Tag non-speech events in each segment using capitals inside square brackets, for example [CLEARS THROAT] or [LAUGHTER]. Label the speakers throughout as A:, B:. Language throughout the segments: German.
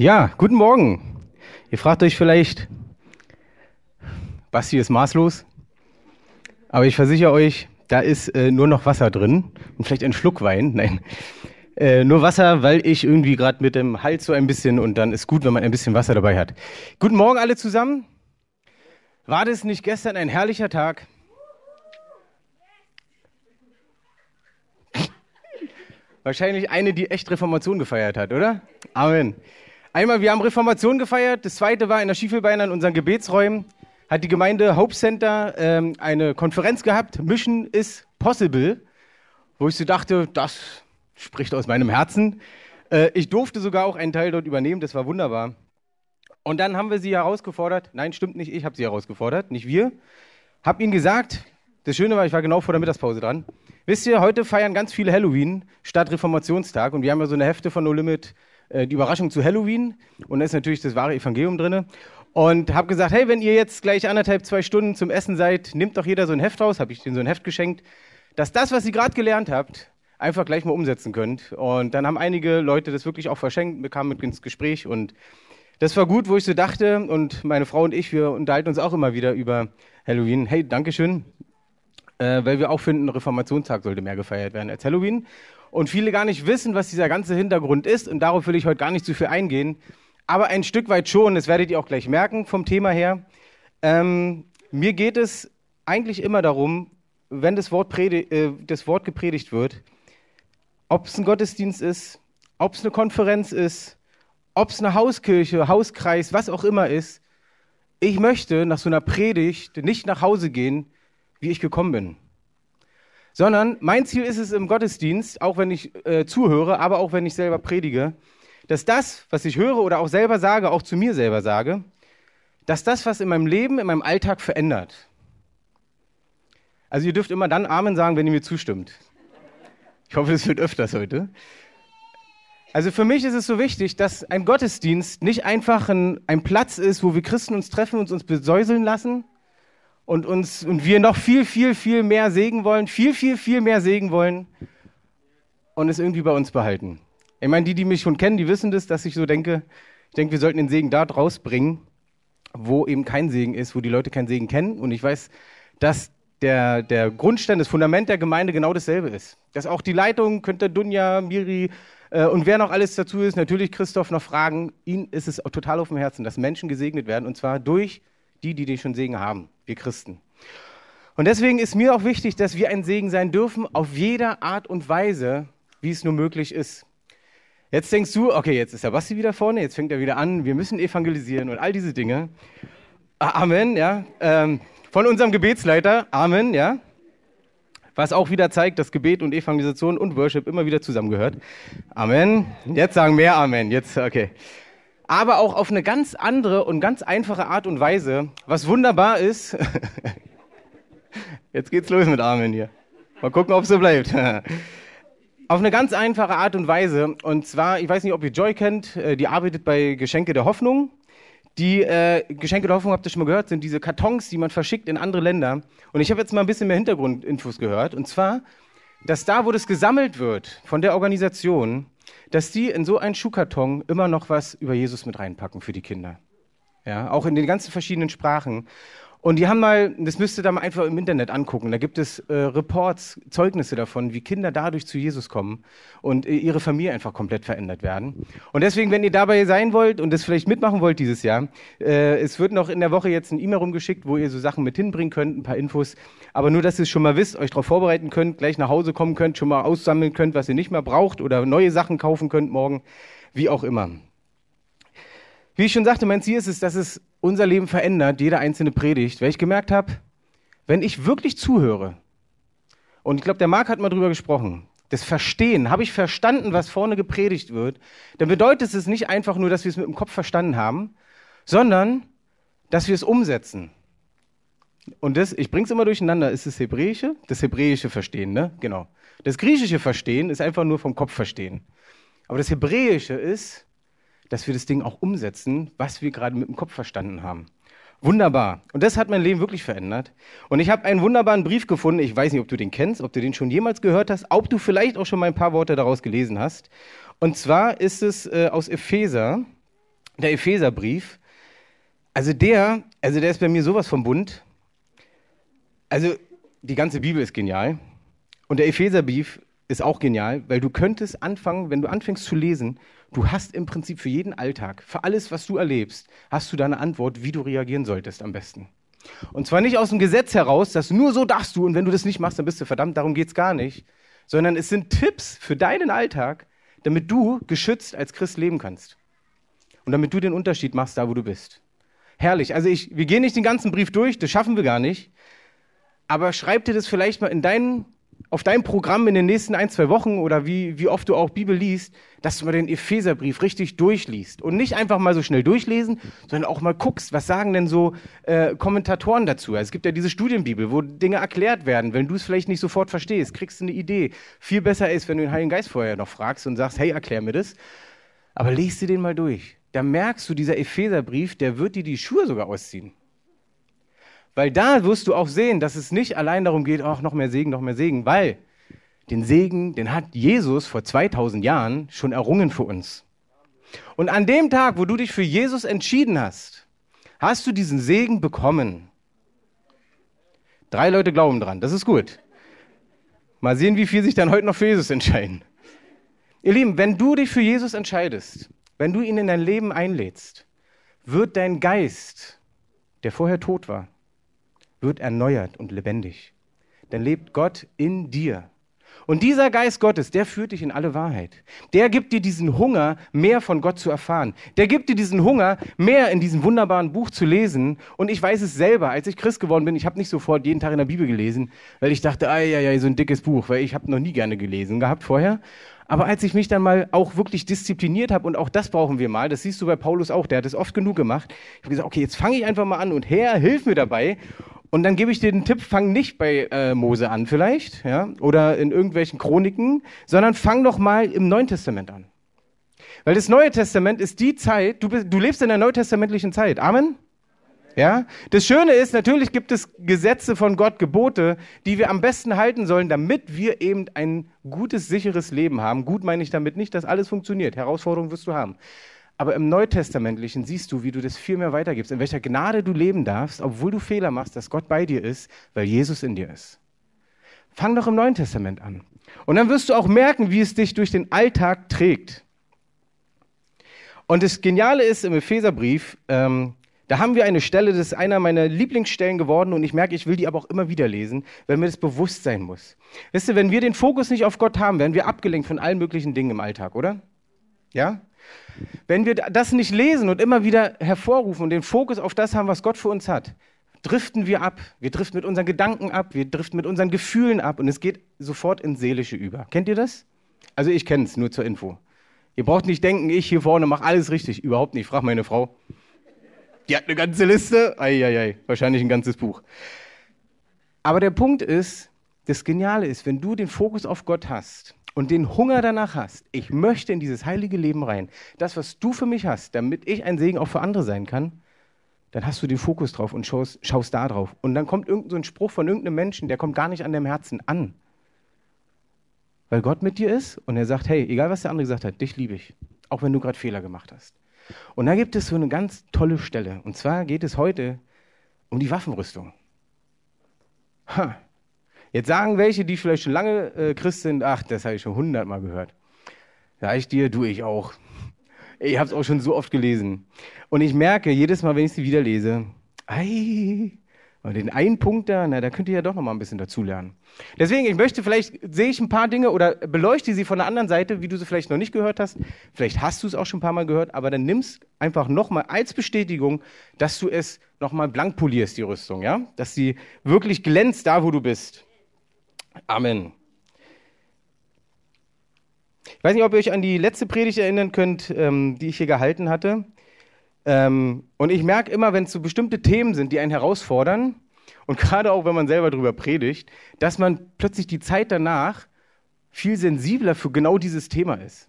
A: Ja, guten Morgen. Ihr fragt euch vielleicht, Basti ist maßlos, aber ich versichere euch, da ist äh, nur noch Wasser drin und vielleicht ein Schluck Wein. [LAUGHS] Nein, äh, nur Wasser, weil ich irgendwie gerade mit dem Hals so ein bisschen und dann ist gut, wenn man ein bisschen Wasser dabei hat. Guten Morgen alle zusammen. War das nicht gestern ein herrlicher Tag? [LAUGHS] Wahrscheinlich eine, die echt Reformation gefeiert hat, oder? Amen. Einmal, wir haben Reformation gefeiert. Das zweite war in der Schiefelbeiner in unseren Gebetsräumen. Hat die Gemeinde Hope Center ähm, eine Konferenz gehabt. Mission is possible. Wo ich so dachte, das spricht aus meinem Herzen. Äh, ich durfte sogar auch einen Teil dort übernehmen. Das war wunderbar. Und dann haben wir sie herausgefordert. Nein, stimmt nicht. Ich habe sie herausgefordert, nicht wir. Hab ihnen gesagt, das Schöne war, ich war genau vor der Mittagspause dran. Wisst ihr, heute feiern ganz viele Halloween statt Reformationstag. Und wir haben ja so eine Hefte von No Limit, äh, die Überraschung zu Halloween. Und da ist natürlich das wahre Evangelium drin. Und habe gesagt, hey, wenn ihr jetzt gleich anderthalb, zwei Stunden zum Essen seid, nehmt doch jeder so ein Heft raus. Habe ich denen so ein Heft geschenkt, dass das, was ihr gerade gelernt habt, einfach gleich mal umsetzen könnt. Und dann haben einige Leute das wirklich auch verschenkt, wir kamen mit ins Gespräch und das war gut, wo ich so dachte. Und meine Frau und ich, wir unterhalten uns auch immer wieder über Halloween. Hey, Dankeschön. Äh, weil wir auch finden, Reformationstag sollte mehr gefeiert werden als Halloween. Und viele gar nicht wissen, was dieser ganze Hintergrund ist. Und darauf will ich heute gar nicht zu viel eingehen. Aber ein Stück weit schon, das werdet ihr auch gleich merken vom Thema her. Ähm, mir geht es eigentlich immer darum, wenn das Wort, äh, das Wort gepredigt wird, ob es ein Gottesdienst ist, ob es eine Konferenz ist, ob es eine Hauskirche, Hauskreis, was auch immer ist, ich möchte nach so einer Predigt nicht nach Hause gehen, wie ich gekommen bin. Sondern mein Ziel ist es im Gottesdienst, auch wenn ich äh, zuhöre, aber auch wenn ich selber predige, dass das, was ich höre oder auch selber sage, auch zu mir selber sage, dass das, was in meinem Leben, in meinem Alltag verändert. Also ihr dürft immer dann Amen sagen, wenn ihr mir zustimmt. Ich hoffe, das wird öfters heute. Also für mich ist es so wichtig, dass ein Gottesdienst nicht einfach ein, ein Platz ist, wo wir Christen uns treffen und uns besäuseln lassen und uns und wir noch viel, viel, viel mehr Segen wollen, viel, viel, viel mehr Segen wollen und es irgendwie bei uns behalten. Ich meine, die, die mich schon kennen, die wissen das, dass ich so denke, ich denke, wir sollten den Segen da draus bringen, wo eben kein Segen ist, wo die Leute keinen Segen kennen. Und ich weiß, dass der, der Grundstein, das Fundament der Gemeinde genau dasselbe ist. Dass auch die Leitung, könnte Dunja, Miri, äh, und wer noch alles dazu ist, natürlich Christoph noch fragen. Ihnen ist es total auf dem Herzen, dass Menschen gesegnet werden und zwar durch die, die den schon Segen haben, wir Christen. Und deswegen ist mir auch wichtig, dass wir ein Segen sein dürfen auf jeder Art und Weise, wie es nur möglich ist. Jetzt denkst du, okay, jetzt ist der Basti wieder vorne, jetzt fängt er wieder an, wir müssen evangelisieren und all diese Dinge. Amen, ja. Ähm, von unserem Gebetsleiter, Amen, ja. Was auch wieder zeigt, dass Gebet und Evangelisation und Worship immer wieder zusammengehört. Amen. Jetzt sagen mehr Amen. Jetzt, okay. Aber auch auf eine ganz andere und ganz einfache Art und Weise, was wunderbar ist. [LAUGHS] Jetzt geht's los mit Amen hier. Mal gucken, ob so bleibt. [LAUGHS] Auf eine ganz einfache Art und Weise. Und zwar, ich weiß nicht, ob ihr Joy kennt, äh, die arbeitet bei Geschenke der Hoffnung. Die äh, Geschenke der Hoffnung, habt ihr schon mal gehört, sind diese Kartons, die man verschickt in andere Länder. Und ich habe jetzt mal ein bisschen mehr Hintergrundinfos gehört. Und zwar, dass da, wo das gesammelt wird von der Organisation, dass die in so einen Schuhkarton immer noch was über Jesus mit reinpacken für die Kinder. Ja, auch in den ganzen verschiedenen Sprachen. Und die haben mal, das müsst ihr da mal einfach im Internet angucken, da gibt es äh, Reports, Zeugnisse davon, wie Kinder dadurch zu Jesus kommen und äh, ihre Familie einfach komplett verändert werden. Und deswegen, wenn ihr dabei sein wollt und das vielleicht mitmachen wollt dieses Jahr, äh, es wird noch in der Woche jetzt ein E-Mail rumgeschickt, wo ihr so Sachen mit hinbringen könnt, ein paar Infos. Aber nur, dass ihr es schon mal wisst, euch darauf vorbereiten könnt, gleich nach Hause kommen könnt, schon mal aussammeln könnt, was ihr nicht mehr braucht oder neue Sachen kaufen könnt morgen, wie auch immer. Wie ich schon sagte, mein Ziel ist es, dass es unser Leben verändert, jede einzelne Predigt, weil ich gemerkt habe, wenn ich wirklich zuhöre, und ich glaube, der Marc hat mal drüber gesprochen, das Verstehen, habe ich verstanden, was vorne gepredigt wird, dann bedeutet es nicht einfach nur, dass wir es mit dem Kopf verstanden haben, sondern dass wir es umsetzen. Und das, ich bringe es immer durcheinander, ist das Hebräische, das Hebräische Verstehen, ne? Genau. Das Griechische Verstehen ist einfach nur vom Kopf verstehen. Aber das Hebräische ist, dass wir das Ding auch umsetzen, was wir gerade mit dem Kopf verstanden haben. Wunderbar. Und das hat mein Leben wirklich verändert. Und ich habe einen wunderbaren Brief gefunden. Ich weiß nicht, ob du den kennst, ob du den schon jemals gehört hast, ob du vielleicht auch schon mal ein paar Worte daraus gelesen hast. Und zwar ist es äh, aus Epheser. der Epheserbrief, also der, also der ist bei mir sowas vom Bund. Also die ganze Bibel ist genial. Und der Epheserbrief ist auch genial, weil du könntest anfangen, wenn du anfängst zu lesen, du hast im Prinzip für jeden Alltag, für alles, was du erlebst, hast du da eine Antwort, wie du reagieren solltest am besten. Und zwar nicht aus dem Gesetz heraus, dass nur so darfst du und wenn du das nicht machst, dann bist du verdammt, darum geht es gar nicht, sondern es sind Tipps für deinen Alltag, damit du geschützt als Christ leben kannst. Und damit du den Unterschied machst, da wo du bist. Herrlich. Also ich, wir gehen nicht den ganzen Brief durch, das schaffen wir gar nicht. Aber schreib dir das vielleicht mal in deinen auf dein Programm in den nächsten ein, zwei Wochen oder wie, wie oft du auch Bibel liest, dass du mal den Epheserbrief richtig durchliest. Und nicht einfach mal so schnell durchlesen, sondern auch mal guckst, was sagen denn so äh, Kommentatoren dazu. Also es gibt ja diese Studienbibel, wo Dinge erklärt werden. Wenn du es vielleicht nicht sofort verstehst, kriegst du eine Idee. Viel besser ist, wenn du den Heiligen Geist vorher noch fragst und sagst, hey, erklär mir das. Aber lest dir den mal durch. Da merkst du, dieser Epheserbrief, der wird dir die Schuhe sogar ausziehen. Weil da wirst du auch sehen, dass es nicht allein darum geht, ach, noch mehr Segen, noch mehr Segen, weil den Segen, den hat Jesus vor 2000 Jahren schon errungen für uns. Und an dem Tag, wo du dich für Jesus entschieden hast, hast du diesen Segen bekommen. Drei Leute glauben dran, das ist gut. Mal sehen, wie viel sich dann heute noch für Jesus entscheiden. Ihr Lieben, wenn du dich für Jesus entscheidest, wenn du ihn in dein Leben einlädst, wird dein Geist, der vorher tot war, wird erneuert und lebendig. Dann lebt Gott in dir. Und dieser Geist Gottes, der führt dich in alle Wahrheit. Der gibt dir diesen Hunger, mehr von Gott zu erfahren. Der gibt dir diesen Hunger, mehr in diesem wunderbaren Buch zu lesen. Und ich weiß es selber, als ich Christ geworden bin, ich habe nicht sofort jeden Tag in der Bibel gelesen, weil ich dachte, ei, ei, so ein dickes Buch, weil ich habe noch nie gerne gelesen gehabt vorher. Aber als ich mich dann mal auch wirklich diszipliniert habe, und auch das brauchen wir mal, das siehst du bei Paulus auch, der hat es oft genug gemacht, ich habe gesagt, okay, jetzt fange ich einfach mal an und Herr, hilf mir dabei. Und dann gebe ich dir den Tipp, fang nicht bei äh, Mose an vielleicht, ja, oder in irgendwelchen Chroniken, sondern fang doch mal im Neuen Testament an. Weil das Neue Testament ist die Zeit, du, bist, du lebst in der neutestamentlichen Zeit. Amen? Ja? Das Schöne ist, natürlich gibt es Gesetze von Gott, Gebote, die wir am besten halten sollen, damit wir eben ein gutes, sicheres Leben haben. Gut meine ich damit nicht, dass alles funktioniert. Herausforderungen wirst du haben. Aber im Neutestamentlichen siehst du, wie du das viel mehr weitergibst, in welcher Gnade du leben darfst, obwohl du Fehler machst, dass Gott bei dir ist, weil Jesus in dir ist. Fang doch im Neuen Testament an. Und dann wirst du auch merken, wie es dich durch den Alltag trägt. Und das Geniale ist im Epheserbrief, ähm, da haben wir eine Stelle, das ist einer meiner Lieblingsstellen geworden und ich merke, ich will die aber auch immer wieder lesen, weil mir das bewusst sein muss. Wisst ihr, wenn wir den Fokus nicht auf Gott haben, werden wir abgelenkt von allen möglichen Dingen im Alltag, oder? Ja? Wenn wir das nicht lesen und immer wieder hervorrufen und den Fokus auf das haben, was Gott für uns hat, driften wir ab. Wir driften mit unseren Gedanken ab, wir driften mit unseren Gefühlen ab und es geht sofort ins Seelische über. Kennt ihr das? Also ich kenne es, nur zur Info. Ihr braucht nicht denken, ich hier vorne mache alles richtig. Überhaupt nicht. Frag meine Frau. Die hat eine ganze Liste. Eieiei, wahrscheinlich ein ganzes Buch. Aber der Punkt ist, das Geniale ist, wenn du den Fokus auf Gott hast, und den Hunger danach hast, ich möchte in dieses heilige Leben rein, das, was du für mich hast, damit ich ein Segen auch für andere sein kann, dann hast du den Fokus drauf und schaust, schaust da drauf. Und dann kommt irgendein so ein Spruch von irgendeinem Menschen, der kommt gar nicht an deinem Herzen an. Weil Gott mit dir ist und er sagt, hey, egal was der andere gesagt hat, dich liebe ich, auch wenn du gerade Fehler gemacht hast. Und da gibt es so eine ganz tolle Stelle. Und zwar geht es heute um die Waffenrüstung. Ha, Jetzt sagen welche, die vielleicht schon lange äh, Christ sind, ach, das habe ich schon hundertmal gehört. Sag ich dir, du ich auch. Ich habe es auch schon so oft gelesen. Und ich merke jedes Mal, wenn ich sie wieder lese, ei, und den einen Punkt da, na, da könnt ihr ja doch noch mal ein bisschen dazulernen. Deswegen, ich möchte vielleicht, sehe ich ein paar Dinge oder beleuchte sie von der anderen Seite, wie du sie vielleicht noch nicht gehört hast. Vielleicht hast du es auch schon ein paar Mal gehört, aber dann nimmst einfach noch mal als Bestätigung, dass du es noch mal blank polierst, die Rüstung, ja? Dass sie wirklich glänzt da, wo du bist. Amen. Ich weiß nicht, ob ihr euch an die letzte Predigt erinnern könnt, ähm, die ich hier gehalten hatte. Ähm, und ich merke immer, wenn es so bestimmte Themen sind, die einen herausfordern, und gerade auch wenn man selber darüber predigt, dass man plötzlich die Zeit danach viel sensibler für genau dieses Thema ist.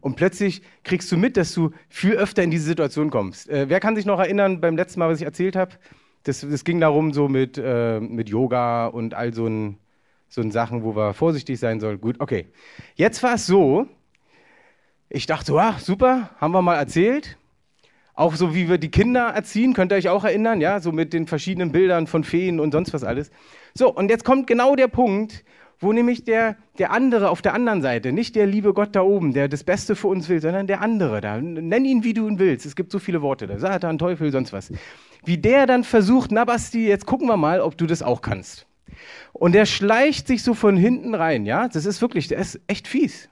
A: Und plötzlich kriegst du mit, dass du viel öfter in diese Situation kommst. Äh, wer kann sich noch erinnern beim letzten Mal, was ich erzählt habe? Das, das ging darum, so mit, äh, mit Yoga und all so ein so in Sachen, wo wir vorsichtig sein sollen. Gut, okay. Jetzt war es so, ich dachte, wow, super, haben wir mal erzählt. Auch so wie wir die Kinder erziehen, könnt ihr euch auch erinnern, ja, so mit den verschiedenen Bildern von Feen und sonst was alles. So, und jetzt kommt genau der Punkt, wo nämlich der, der andere auf der anderen Seite, nicht der liebe Gott da oben, der das Beste für uns will, sondern der andere da. Nenn ihn, wie du ihn willst. Es gibt so viele Worte da. Satan, Teufel, sonst was. Wie der dann versucht, na Basti, jetzt gucken wir mal, ob du das auch kannst. Und der schleicht sich so von hinten rein, ja. Das ist wirklich, der ist echt fies.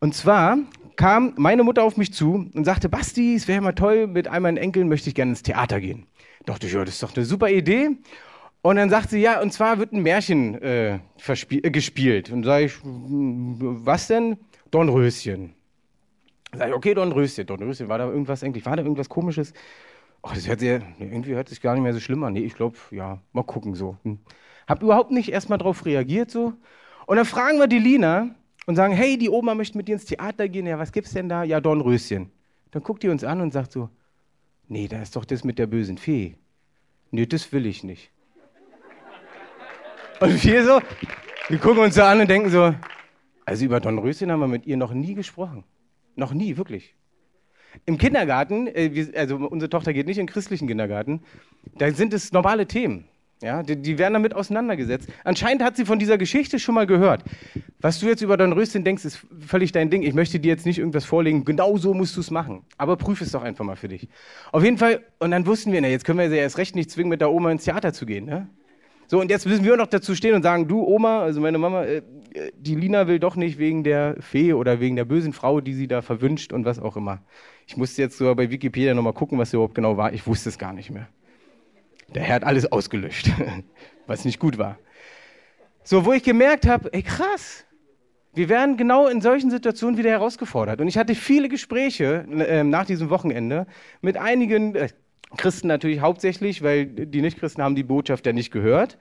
A: Und zwar kam meine Mutter auf mich zu und sagte, Basti, es wäre mal toll, mit all meinen Enkeln möchte ich gerne ins Theater gehen. Dachte ich, ja, das ist doch eine super Idee. Und dann sagt sie, ja, und zwar wird ein Märchen äh, äh, gespielt. Und sage ich, was denn? Dornröschen. Sag ich, okay, Dornröschen. Dornröschen, war da irgendwas eigentlich, war da irgendwas komisches? Oh, das hört sich, irgendwie hört sich gar nicht mehr so schlimm an. Nee, ich glaube, ja, mal gucken so. Hm. Hab überhaupt nicht erstmal drauf reagiert so. Und dann fragen wir die Lina und sagen, hey, die Oma möchte mit dir ins Theater gehen. Ja, was gibt's denn da? Ja, Dornröschen. Dann guckt die uns an und sagt so, nee, da ist doch das mit der bösen Fee. Nee, das will ich nicht. [LAUGHS] Und wir so, wir gucken uns so an und denken so, also über Dornröschen haben wir mit ihr noch nie gesprochen. Noch nie, wirklich. Im Kindergarten, äh, also unsere Tochter geht nicht in den christlichen Kindergarten, da sind es normale Themen. Ja, die, die, werden damit auseinandergesetzt. Anscheinend hat sie von dieser Geschichte schon mal gehört. Was du jetzt über Dornröschen denkst, ist völlig dein Ding. Ich möchte dir jetzt nicht irgendwas vorlegen. Genau so musst du es machen. Aber prüf es doch einfach mal für dich. Auf jeden Fall, und dann wussten wir, na, jetzt können wir sie erst recht nicht zwingen, mit der Oma ins Theater zu gehen. Ne? So, und jetzt müssen wir noch dazu stehen und sagen, du Oma, also meine Mama, äh, die Lina will doch nicht wegen der Fee oder wegen der bösen Frau, die sie da verwünscht und was auch immer. Ich musste jetzt sogar bei Wikipedia nochmal gucken, was überhaupt genau war. Ich wusste es gar nicht mehr. Der Herr hat alles ausgelöscht, [LAUGHS] was nicht gut war. So, wo ich gemerkt habe, ey krass, wir werden genau in solchen Situationen wieder herausgefordert. Und ich hatte viele Gespräche äh, nach diesem Wochenende mit einigen, äh, Christen natürlich hauptsächlich, weil die Nichtchristen haben die Botschaft ja nicht gehört.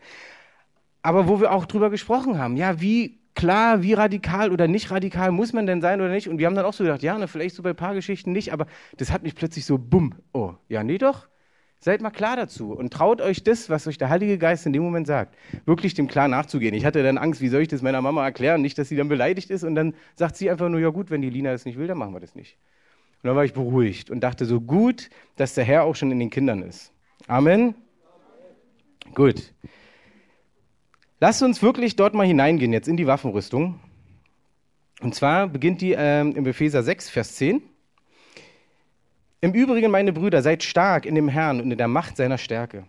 A: Aber wo wir auch drüber gesprochen haben, ja, wie klar, wie radikal oder nicht radikal muss man denn sein oder nicht? Und wir haben dann auch so gedacht, ja, ne, vielleicht so bei ein paar Geschichten nicht, aber das hat mich plötzlich so, bumm, oh, ja, nee doch. Seid mal klar dazu und traut euch das, was euch der Heilige Geist in dem Moment sagt, wirklich dem klar nachzugehen. Ich hatte dann Angst, wie soll ich das meiner Mama erklären? Nicht, dass sie dann beleidigt ist und dann sagt sie einfach nur, ja gut, wenn die Lina das nicht will, dann machen wir das nicht. Und dann war ich beruhigt und dachte so gut, dass der Herr auch schon in den Kindern ist. Amen. Gut. Lasst uns wirklich dort mal hineingehen, jetzt in die Waffenrüstung. Und zwar beginnt die äh, im Epheser 6, Vers 10. Im Übrigen, meine Brüder, seid stark in dem Herrn und in der Macht seiner Stärke.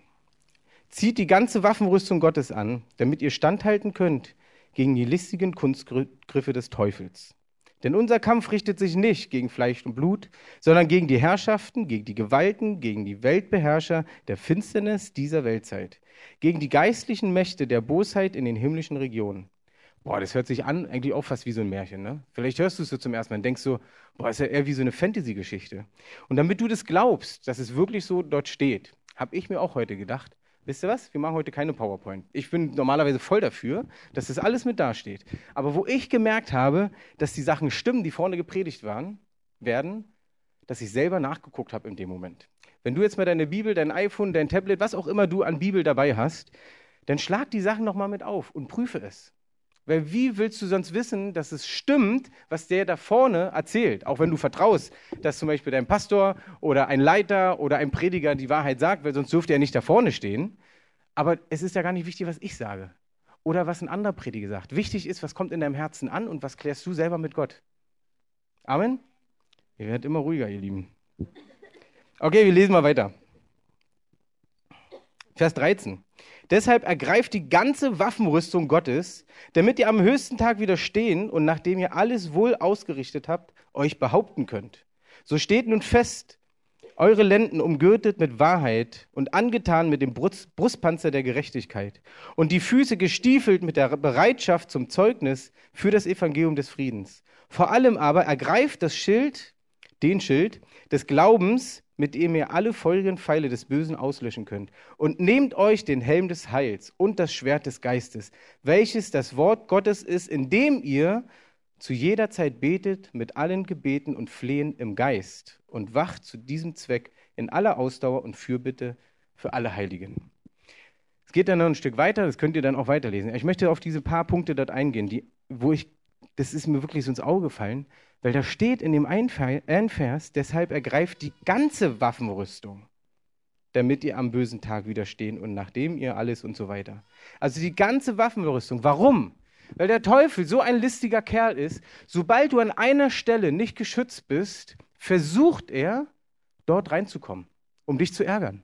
A: Zieht die ganze Waffenrüstung Gottes an, damit ihr standhalten könnt gegen die listigen Kunstgriffe des Teufels. Denn unser Kampf richtet sich nicht gegen Fleisch und Blut, sondern gegen die Herrschaften, gegen die Gewalten, gegen die Weltbeherrscher der Finsternis dieser Weltzeit, gegen die geistlichen Mächte der Bosheit in den himmlischen Regionen. Boah, das hört sich an eigentlich auch fast wie so ein Märchen, ne? Vielleicht hörst du es so zum ersten Mal und denkst so, boah, ist ja eher wie so eine Fantasy-Geschichte. Und damit du das glaubst, dass es wirklich so dort steht, habe ich mir auch heute gedacht, wisst ihr was? Wir machen heute keine PowerPoint. Ich bin normalerweise voll dafür, dass das alles mit dasteht. Aber wo ich gemerkt habe, dass die Sachen stimmen, die vorne gepredigt waren, werden, dass ich selber nachgeguckt habe in dem Moment. Wenn du jetzt mal deine Bibel, dein iPhone, dein Tablet, was auch immer du an Bibel dabei hast, dann schlag die Sachen nochmal mit auf und prüfe es. Weil wie willst du sonst wissen, dass es stimmt, was der da vorne erzählt? Auch wenn du vertraust, dass zum Beispiel dein Pastor oder ein Leiter oder ein Prediger die Wahrheit sagt, weil sonst dürfte er nicht da vorne stehen. Aber es ist ja gar nicht wichtig, was ich sage. Oder was ein anderer Prediger sagt. Wichtig ist, was kommt in deinem Herzen an und was klärst du selber mit Gott. Amen? Ihr werdet immer ruhiger, ihr Lieben. Okay, wir lesen mal weiter. Vers 13. Deshalb ergreift die ganze Waffenrüstung Gottes, damit ihr am höchsten Tag widerstehen und nachdem ihr alles wohl ausgerichtet habt, euch behaupten könnt. So steht nun fest, eure Lenden umgürtet mit Wahrheit und angetan mit dem Brustpanzer der Gerechtigkeit und die Füße gestiefelt mit der Bereitschaft zum Zeugnis für das Evangelium des Friedens. Vor allem aber ergreift das Schild, den Schild des Glaubens, mit dem ihr alle folgenden Pfeile des Bösen auslöschen könnt. Und nehmt euch den Helm des Heils und das Schwert des Geistes, welches das Wort Gottes ist, indem ihr zu jeder Zeit betet mit allen Gebeten und Flehen im Geist und wacht zu diesem Zweck in aller Ausdauer und Fürbitte für alle Heiligen. Es geht dann noch ein Stück weiter, das könnt ihr dann auch weiterlesen. Ich möchte auf diese paar Punkte dort eingehen, die, wo ich das ist mir wirklich so ins Auge gefallen, weil da steht in dem einen Vers, deshalb ergreift die ganze Waffenrüstung, damit ihr am bösen Tag widerstehen und nachdem ihr alles und so weiter. Also die ganze Waffenrüstung. Warum? Weil der Teufel so ein listiger Kerl ist, sobald du an einer Stelle nicht geschützt bist, versucht er, dort reinzukommen, um dich zu ärgern.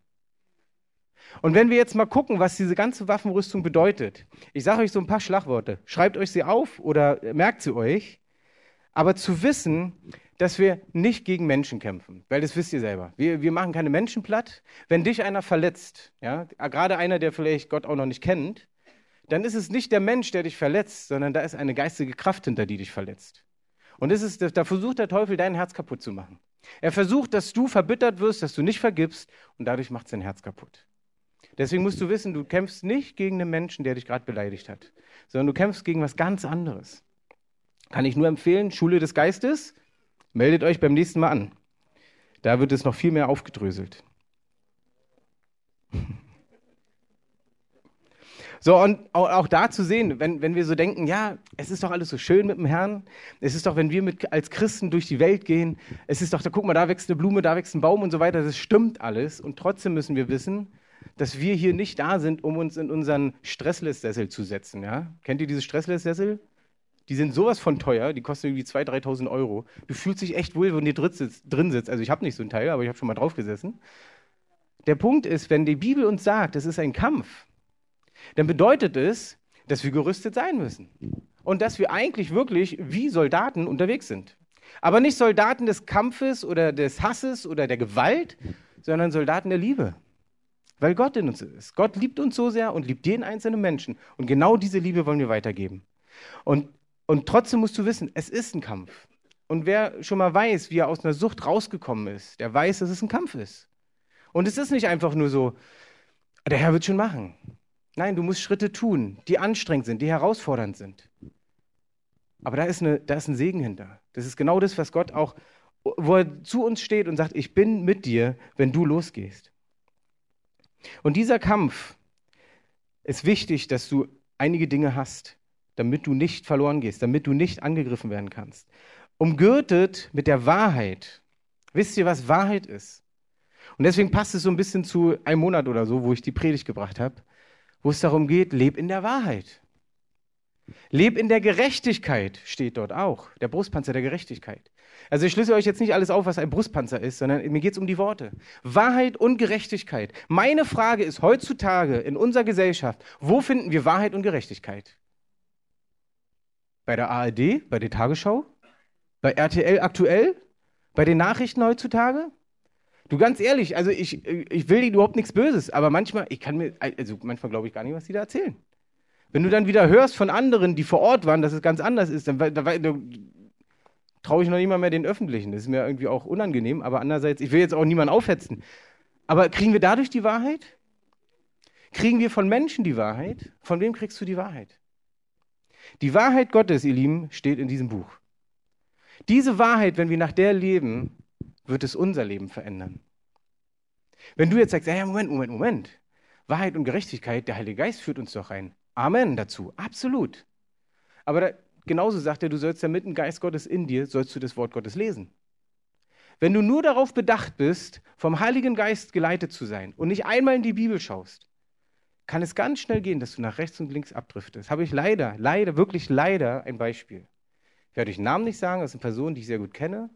A: Und wenn wir jetzt mal gucken, was diese ganze Waffenrüstung bedeutet, ich sage euch so ein paar Schlagworte, schreibt euch sie auf oder merkt sie euch, aber zu wissen, dass wir nicht gegen Menschen kämpfen, weil das wisst ihr selber. Wir, wir machen keine Menschen platt. Wenn dich einer verletzt, ja, gerade einer, der vielleicht Gott auch noch nicht kennt, dann ist es nicht der Mensch, der dich verletzt, sondern da ist eine geistige Kraft hinter, die dich verletzt. Und das ist, da versucht der Teufel, dein Herz kaputt zu machen. Er versucht, dass du verbittert wirst, dass du nicht vergibst und dadurch macht sein Herz kaputt. Deswegen musst du wissen, du kämpfst nicht gegen einen Menschen, der dich gerade beleidigt hat, sondern du kämpfst gegen was ganz anderes. Kann ich nur empfehlen, Schule des Geistes, meldet euch beim nächsten Mal an. Da wird es noch viel mehr aufgedröselt. [LAUGHS] So, und auch da zu sehen, wenn, wenn wir so denken, ja, es ist doch alles so schön mit dem Herrn, es ist doch, wenn wir mit, als Christen durch die Welt gehen, es ist doch, da guck mal, da wächst eine Blume, da wächst ein Baum und so weiter, das stimmt alles. Und trotzdem müssen wir wissen, dass wir hier nicht da sind, um uns in unseren Stressless-Sessel zu setzen. Ja? Kennt ihr diese Stressless-Sessel? Die sind sowas von teuer, die kosten irgendwie 2.000, 3.000 Euro. Du fühlst dich echt wohl, wenn du drin sitzt. Also ich habe nicht so ein Teil, aber ich habe schon mal drauf gesessen. Der Punkt ist, wenn die Bibel uns sagt, es ist ein Kampf, dann bedeutet es, dass wir gerüstet sein müssen. Und dass wir eigentlich wirklich wie Soldaten unterwegs sind. Aber nicht Soldaten des Kampfes oder des Hasses oder der Gewalt, sondern Soldaten der Liebe. Weil Gott in uns ist. Gott liebt uns so sehr und liebt jeden einzelnen Menschen. Und genau diese Liebe wollen wir weitergeben. Und, und trotzdem musst du wissen, es ist ein Kampf. Und wer schon mal weiß, wie er aus einer Sucht rausgekommen ist, der weiß, dass es ein Kampf ist. Und es ist nicht einfach nur so, der Herr wird schon machen. Nein, du musst Schritte tun, die anstrengend sind, die herausfordernd sind. Aber da ist, eine, da ist ein Segen hinter. Das ist genau das, was Gott auch, wo er zu uns steht und sagt, ich bin mit dir, wenn du losgehst. Und dieser Kampf ist wichtig, dass du einige Dinge hast, damit du nicht verloren gehst, damit du nicht angegriffen werden kannst. Umgürtet mit der Wahrheit. Wisst ihr, was Wahrheit ist? Und deswegen passt es so ein bisschen zu einem Monat oder so, wo ich die Predigt gebracht habe wo es darum geht, leb in der Wahrheit. Leb in der Gerechtigkeit, steht dort auch. Der Brustpanzer der Gerechtigkeit. Also ich schlüsse euch jetzt nicht alles auf, was ein Brustpanzer ist, sondern mir geht es um die Worte. Wahrheit und Gerechtigkeit. Meine Frage ist heutzutage in unserer Gesellschaft, wo finden wir Wahrheit und Gerechtigkeit? Bei der ARD, bei der Tagesschau, bei RTL aktuell, bei den Nachrichten heutzutage? Du ganz ehrlich, also ich, ich will dir überhaupt nichts Böses, aber manchmal, ich kann mir, also manchmal glaube ich gar nicht, was die da erzählen. Wenn du dann wieder hörst von anderen, die vor Ort waren, dass es ganz anders ist, dann, dann, dann traue ich noch nicht mal mehr den Öffentlichen. Das ist mir irgendwie auch unangenehm, aber andererseits, ich will jetzt auch niemanden aufhetzen. Aber kriegen wir dadurch die Wahrheit? Kriegen wir von Menschen die Wahrheit? Von wem kriegst du die Wahrheit? Die Wahrheit Gottes, ihr Lieben, steht in diesem Buch. Diese Wahrheit, wenn wir nach der leben, wird es unser Leben verändern. Wenn du jetzt sagst, ja, Moment, Moment, Moment, Wahrheit und Gerechtigkeit, der Heilige Geist führt uns doch rein. Amen dazu, absolut. Aber da, genauso sagt er, du sollst ja mit dem Geist Gottes in dir, sollst du das Wort Gottes lesen. Wenn du nur darauf bedacht bist, vom Heiligen Geist geleitet zu sein und nicht einmal in die Bibel schaust, kann es ganz schnell gehen, dass du nach rechts und links abdriftest. Habe ich leider, leider, wirklich leider ein Beispiel. Ich werde euch Namen nicht sagen, das ist eine Person, die ich sehr gut kenne.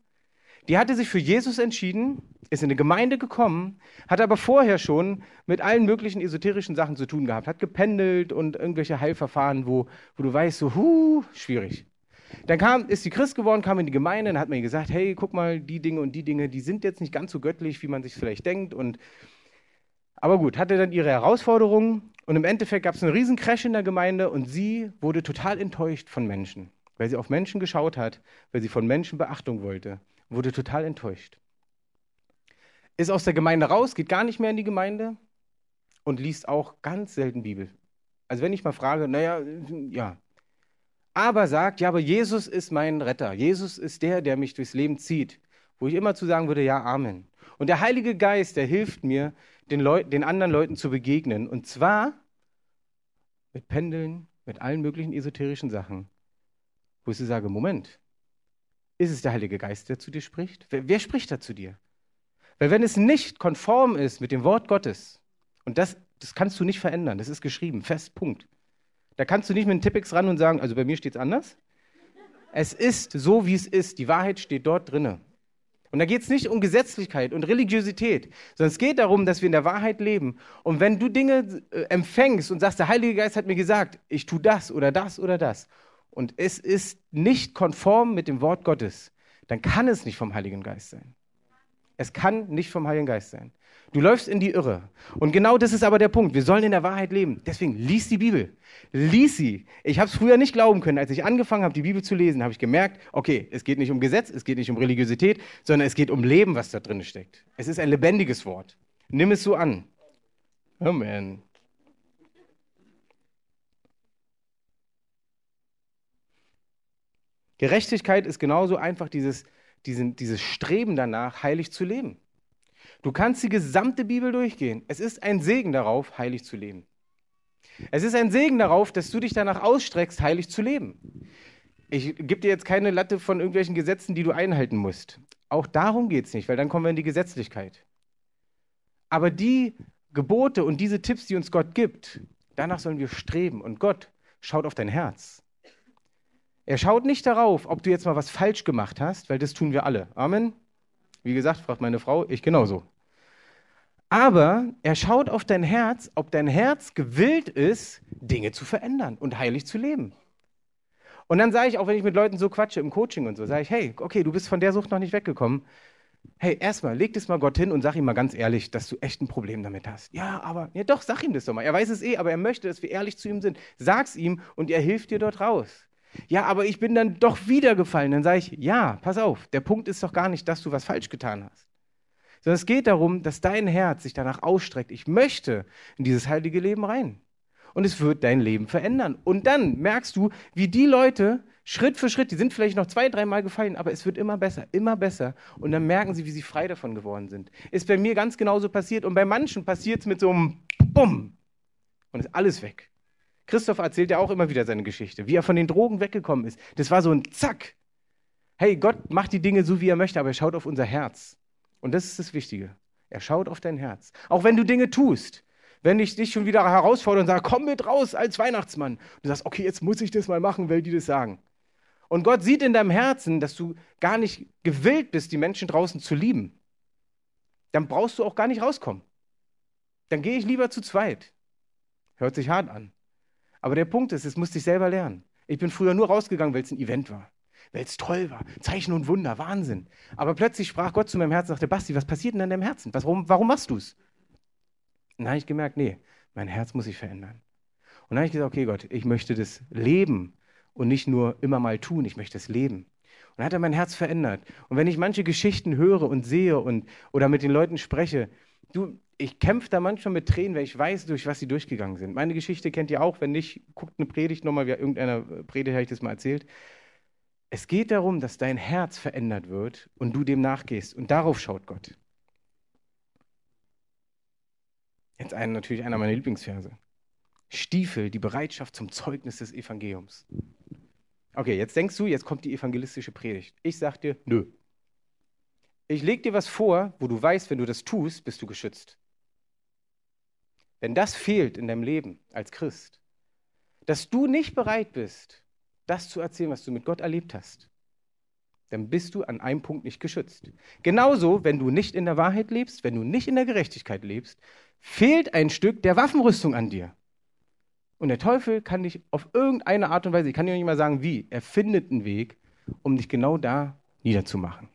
A: Die hatte sich für Jesus entschieden, ist in eine Gemeinde gekommen, hat aber vorher schon mit allen möglichen esoterischen Sachen zu tun gehabt, hat gependelt und irgendwelche Heilverfahren, wo, wo du weißt, so, huh, schwierig. Dann kam, ist sie Christ geworden, kam in die Gemeinde, dann hat man ihr gesagt, hey, guck mal, die Dinge und die Dinge, die sind jetzt nicht ganz so göttlich, wie man sich vielleicht denkt. Und, aber gut, hatte dann ihre Herausforderungen und im Endeffekt gab es einen riesen Crash in der Gemeinde und sie wurde total enttäuscht von Menschen, weil sie auf Menschen geschaut hat, weil sie von Menschen Beachtung wollte wurde total enttäuscht. Ist aus der Gemeinde raus, geht gar nicht mehr in die Gemeinde und liest auch ganz selten Bibel. Also wenn ich mal frage, naja, ja. Aber sagt, ja, aber Jesus ist mein Retter. Jesus ist der, der mich durchs Leben zieht. Wo ich immer zu sagen würde, ja, Amen. Und der Heilige Geist, der hilft mir, den, Leut den anderen Leuten zu begegnen. Und zwar mit Pendeln, mit allen möglichen esoterischen Sachen wo ich sage, Moment, ist es der Heilige Geist, der zu dir spricht? Wer, wer spricht da zu dir? Weil wenn es nicht konform ist mit dem Wort Gottes, und das, das kannst du nicht verändern, das ist geschrieben, fest, Punkt. Da kannst du nicht mit einem Tippix ran und sagen, also bei mir steht es anders. Es ist so, wie es ist. Die Wahrheit steht dort drinne. Und da geht es nicht um Gesetzlichkeit und Religiosität, sondern es geht darum, dass wir in der Wahrheit leben. Und wenn du Dinge äh, empfängst und sagst, der Heilige Geist hat mir gesagt, ich tue das oder das oder das, und es ist nicht konform mit dem Wort Gottes, dann kann es nicht vom Heiligen Geist sein. Es kann nicht vom Heiligen Geist sein. Du läufst in die Irre. Und genau das ist aber der Punkt. Wir sollen in der Wahrheit leben. Deswegen lies die Bibel. Lies sie. Ich habe es früher nicht glauben können. Als ich angefangen habe, die Bibel zu lesen, habe ich gemerkt, okay, es geht nicht um Gesetz, es geht nicht um Religiosität, sondern es geht um Leben, was da drin steckt. Es ist ein lebendiges Wort. Nimm es so an. Amen. Gerechtigkeit ist genauso einfach dieses, diesen, dieses Streben danach, heilig zu leben. Du kannst die gesamte Bibel durchgehen. Es ist ein Segen darauf, heilig zu leben. Es ist ein Segen darauf, dass du dich danach ausstreckst, heilig zu leben. Ich gebe dir jetzt keine Latte von irgendwelchen Gesetzen, die du einhalten musst. Auch darum geht es nicht, weil dann kommen wir in die Gesetzlichkeit. Aber die Gebote und diese Tipps, die uns Gott gibt, danach sollen wir streben. Und Gott schaut auf dein Herz. Er schaut nicht darauf, ob du jetzt mal was falsch gemacht hast, weil das tun wir alle. Amen. Wie gesagt, fragt meine Frau, ich genauso. Aber er schaut auf dein Herz, ob dein Herz gewillt ist, Dinge zu verändern und heilig zu leben. Und dann sage ich, auch wenn ich mit Leuten so quatsche im Coaching und so, sage ich, hey, okay, du bist von der Sucht noch nicht weggekommen. Hey, erstmal, leg das mal Gott hin und sag ihm mal ganz ehrlich, dass du echt ein Problem damit hast. Ja, aber, ja doch, sag ihm das doch mal. Er weiß es eh, aber er möchte, dass wir ehrlich zu ihm sind. Sag's ihm und er hilft dir dort raus. Ja, aber ich bin dann doch wieder gefallen. Dann sage ich, ja, pass auf, der Punkt ist doch gar nicht, dass du was falsch getan hast. Sondern es geht darum, dass dein Herz sich danach ausstreckt. Ich möchte in dieses heilige Leben rein. Und es wird dein Leben verändern. Und dann merkst du, wie die Leute Schritt für Schritt, die sind vielleicht noch zwei, dreimal gefallen, aber es wird immer besser, immer besser. Und dann merken sie, wie sie frei davon geworden sind. Ist bei mir ganz genauso passiert. Und bei manchen passiert es mit so einem Bumm. Und ist alles weg. Christoph erzählt ja auch immer wieder seine Geschichte, wie er von den Drogen weggekommen ist. Das war so ein Zack. Hey, Gott macht die Dinge so, wie er möchte, aber er schaut auf unser Herz. Und das ist das Wichtige. Er schaut auf dein Herz. Auch wenn du Dinge tust. Wenn ich dich schon wieder herausfordere und sage, komm mit raus als Weihnachtsmann. Und du sagst, okay, jetzt muss ich das mal machen, weil die das sagen. Und Gott sieht in deinem Herzen, dass du gar nicht gewillt bist, die Menschen draußen zu lieben. Dann brauchst du auch gar nicht rauskommen. Dann gehe ich lieber zu zweit. Hört sich hart an. Aber der Punkt ist, es musste ich selber lernen. Ich bin früher nur rausgegangen, weil es ein Event war. Weil es toll war. Zeichen und Wunder, Wahnsinn. Aber plötzlich sprach Gott zu meinem Herzen und sagte, Basti, was passiert denn in deinem Herzen? Was, warum, warum machst du es? Und dann habe ich gemerkt, nee, mein Herz muss sich verändern. Und dann habe ich gesagt, okay Gott, ich möchte das leben und nicht nur immer mal tun, ich möchte es leben. Und dann hat er mein Herz verändert. Und wenn ich manche Geschichten höre und sehe und, oder mit den Leuten spreche, du, ich kämpfe da manchmal mit Tränen, weil ich weiß, durch was sie durchgegangen sind. Meine Geschichte kennt ihr auch. Wenn nicht, guckt eine Predigt nochmal, wie irgendeiner Predigt habe ich das mal erzählt. Es geht darum, dass dein Herz verändert wird und du dem nachgehst. Und darauf schaut Gott. Jetzt ein, natürlich einer meiner Lieblingsverse. Stiefel, die Bereitschaft zum Zeugnis des Evangeliums. Okay, jetzt denkst du, jetzt kommt die evangelistische Predigt. Ich sag dir, nö. Ich leg dir was vor, wo du weißt, wenn du das tust, bist du geschützt. Wenn das fehlt in deinem Leben als Christ, dass du nicht bereit bist, das zu erzählen, was du mit Gott erlebt hast, dann bist du an einem Punkt nicht geschützt. Genauso, wenn du nicht in der Wahrheit lebst, wenn du nicht in der Gerechtigkeit lebst, fehlt ein Stück der Waffenrüstung an dir. Und der Teufel kann dich auf irgendeine Art und Weise, ich kann dir nicht mal sagen wie, er findet einen Weg, um dich genau da niederzumachen.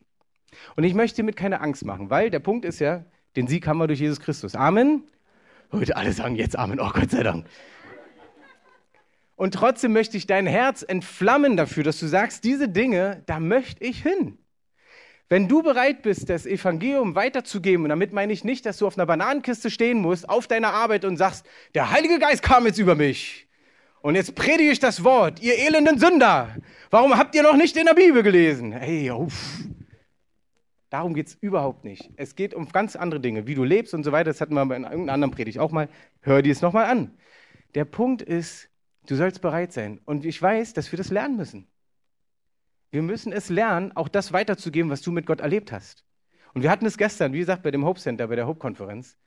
A: Und ich möchte mit keine Angst machen, weil der Punkt ist ja, den Sieg haben wir durch Jesus Christus. Amen. Heute alle sagen jetzt Amen. Oh Gott sei Dank. Und trotzdem möchte ich dein Herz entflammen dafür, dass du sagst, diese Dinge, da möchte ich hin. Wenn du bereit bist, das Evangelium weiterzugeben, und damit meine ich nicht, dass du auf einer Bananenkiste stehen musst, auf deiner Arbeit und sagst, der Heilige Geist kam jetzt über mich. Und jetzt predige ich das Wort, ihr elenden Sünder. Warum habt ihr noch nicht in der Bibel gelesen? Hey, uff. Darum geht es überhaupt nicht. Es geht um ganz andere Dinge, wie du lebst und so weiter. Das hatten wir in irgendeiner anderen Predigt auch mal. Hör dir es nochmal an. Der Punkt ist, du sollst bereit sein. Und ich weiß, dass wir das lernen müssen. Wir müssen es lernen, auch das weiterzugeben, was du mit Gott erlebt hast. Und wir hatten es gestern, wie gesagt, bei dem Hope Center, bei der Hope-Konferenz.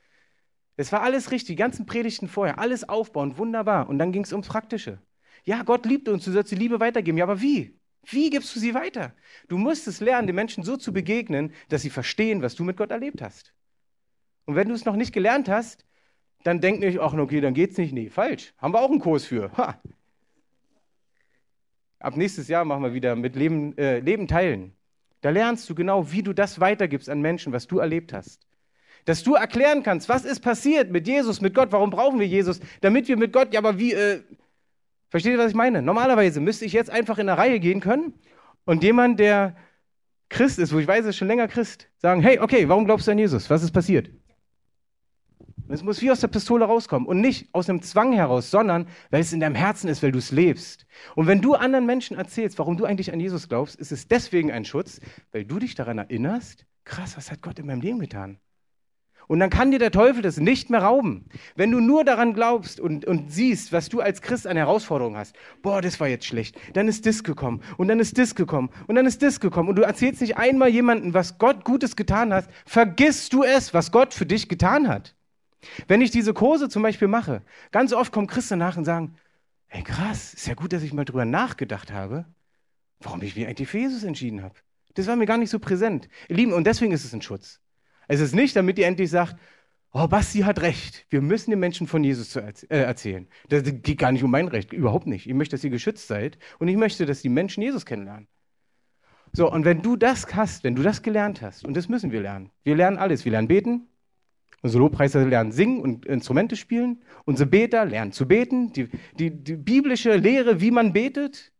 A: Es war alles richtig, die ganzen Predigten vorher, alles aufbauend, wunderbar. Und dann ging es ums Praktische. Ja, Gott liebt uns, du sollst die Liebe weitergeben. Ja, aber wie? Wie gibst du sie weiter? Du musst es lernen, den Menschen so zu begegnen, dass sie verstehen, was du mit Gott erlebt hast. Und wenn du es noch nicht gelernt hast, dann denk nicht, ach, okay, dann geht's nicht. Nee, falsch. Haben wir auch einen Kurs für. Ha. Ab nächstes Jahr machen wir wieder mit Leben, äh, Leben teilen. Da lernst du genau, wie du das weitergibst an Menschen, was du erlebt hast. Dass du erklären kannst, was ist passiert mit Jesus, mit Gott, warum brauchen wir Jesus, damit wir mit Gott, ja, aber wie, äh, versteht ihr, was ich meine? Normalerweise müsste ich jetzt einfach in eine Reihe gehen können und jemand, der Christ ist, wo ich weiß, er ist schon länger Christ, sagen, hey, okay, warum glaubst du an Jesus? Was ist passiert? Es muss wie aus der Pistole rauskommen und nicht aus einem Zwang heraus, sondern weil es in deinem Herzen ist, weil du es lebst. Und wenn du anderen Menschen erzählst, warum du eigentlich an Jesus glaubst, ist es deswegen ein Schutz, weil du dich daran erinnerst, krass, was hat Gott in meinem Leben getan? Und dann kann dir der Teufel das nicht mehr rauben. Wenn du nur daran glaubst und, und siehst, was du als Christ an Herausforderungen hast, boah, das war jetzt schlecht, dann ist das gekommen und dann ist das gekommen und dann ist das gekommen und du erzählst nicht einmal jemandem, was Gott Gutes getan hat, vergisst du es, was Gott für dich getan hat. Wenn ich diese Kurse zum Beispiel mache, ganz oft kommen Christen nach und sagen, hey krass, ist ja gut, dass ich mal drüber nachgedacht habe, warum ich mich eigentlich für Jesus entschieden habe. Das war mir gar nicht so präsent. Ihr Lieben, und deswegen ist es ein Schutz. Es ist nicht, damit ihr endlich sagt, oh, Basti hat recht, wir müssen den Menschen von Jesus erz äh, erzählen. Das geht gar nicht um mein Recht, überhaupt nicht. Ich möchte, dass ihr geschützt seid und ich möchte, dass die Menschen Jesus kennenlernen. So, und wenn du das hast, wenn du das gelernt hast, und das müssen wir lernen, wir lernen alles, wir lernen beten, Unsere Lobpreiser lernen singen und Instrumente spielen. Unsere Beter lernen zu beten. Die, die, die biblische Lehre, wie man betet,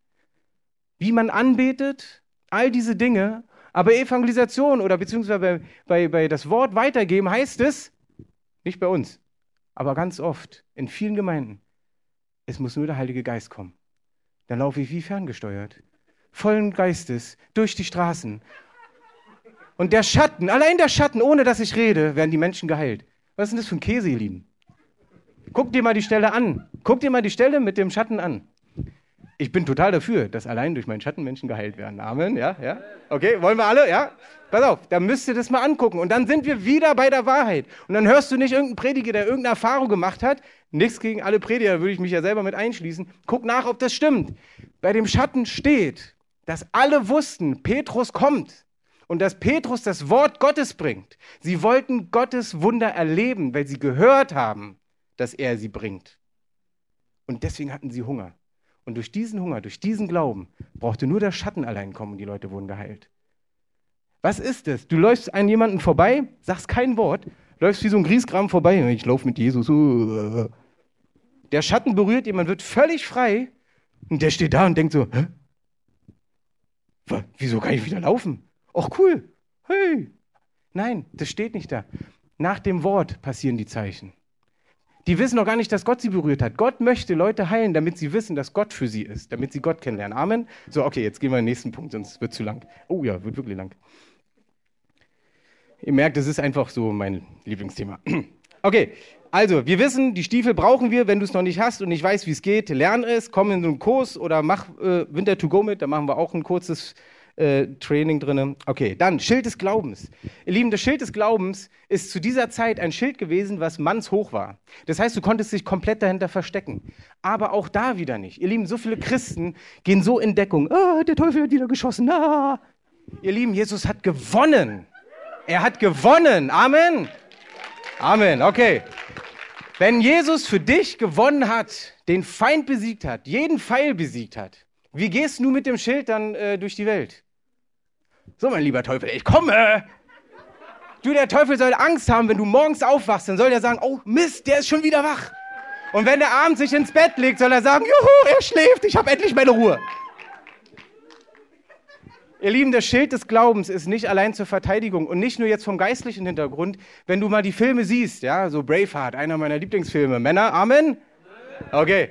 A: wie man anbetet, all diese Dinge. Aber Evangelisation oder beziehungsweise bei, bei, bei das Wort weitergeben heißt es, nicht bei uns, aber ganz oft in vielen Gemeinden, es muss nur der Heilige Geist kommen. Dann laufe ich wie ferngesteuert, vollen Geistes durch die Straßen und der Schatten, allein der Schatten, ohne dass ich rede, werden die Menschen geheilt. Was ist denn das für ein Käse, ihr Lieben? Guck dir mal die Stelle an. Guck dir mal die Stelle mit dem Schatten an. Ich bin total dafür, dass allein durch meinen Schatten Menschen geheilt werden. Amen, ja, ja. Okay, wollen wir alle, ja? Pass auf, da müsst ihr das mal angucken. Und dann sind wir wieder bei der Wahrheit. Und dann hörst du nicht irgendeinen Prediger, der irgendeine Erfahrung gemacht hat. Nichts gegen alle Prediger, würde ich mich ja selber mit einschließen. Guck nach, ob das stimmt. Bei dem Schatten steht, dass alle wussten, Petrus kommt und dass Petrus das Wort Gottes bringt. Sie wollten Gottes Wunder erleben, weil sie gehört haben, dass er sie bringt. Und deswegen hatten sie Hunger. Und durch diesen Hunger, durch diesen Glauben, brauchte nur der Schatten allein kommen und die Leute wurden geheilt. Was ist es? Du läufst an jemanden vorbei, sagst kein Wort, läufst wie so ein Griesgram vorbei. Ich laufe mit Jesus. Der Schatten berührt jemand, wird völlig frei und der steht da und denkt so, Hä? Wieso kann ich wieder laufen? ach cool, hey. Nein, das steht nicht da. Nach dem Wort passieren die Zeichen. Die wissen noch gar nicht, dass Gott sie berührt hat. Gott möchte Leute heilen, damit sie wissen, dass Gott für sie ist, damit sie Gott kennenlernen. Amen. So, okay, jetzt gehen wir in den nächsten Punkt, sonst wird zu lang. Oh ja, wird wirklich lang. Ihr merkt, es ist einfach so mein Lieblingsthema. [CLEARS THROAT] Okay, also wir wissen, die Stiefel brauchen wir. Wenn du es noch nicht hast und nicht weißt, wie es geht, lern es, komm in so einen Kurs oder mach äh, Winter to Go mit. Da machen wir auch ein kurzes äh, Training drin. Okay, dann Schild des Glaubens. Ihr Lieben, das Schild des Glaubens ist zu dieser Zeit ein Schild gewesen, was mannshoch war. Das heißt, du konntest dich komplett dahinter verstecken. Aber auch da wieder nicht. Ihr Lieben, so viele Christen gehen so in Deckung. Ah, der Teufel hat wieder geschossen. Ah. Ihr Lieben, Jesus hat gewonnen. Er hat gewonnen. Amen. Amen. Okay. Wenn Jesus für dich gewonnen hat, den Feind besiegt hat, jeden Pfeil besiegt hat, wie gehst du mit dem Schild dann äh, durch die Welt? So, mein lieber Teufel, ich komme. Du, der Teufel soll Angst haben, wenn du morgens aufwachst, dann soll er sagen, oh Mist, der ist schon wieder wach. Und wenn der abends sich ins Bett legt, soll er sagen, juhu, er schläft, ich habe endlich meine Ruhe. Ihr Lieben, das Schild des Glaubens ist nicht allein zur Verteidigung und nicht nur jetzt vom geistlichen Hintergrund. Wenn du mal die Filme siehst, ja, so Braveheart, einer meiner Lieblingsfilme. Männer, Amen? Okay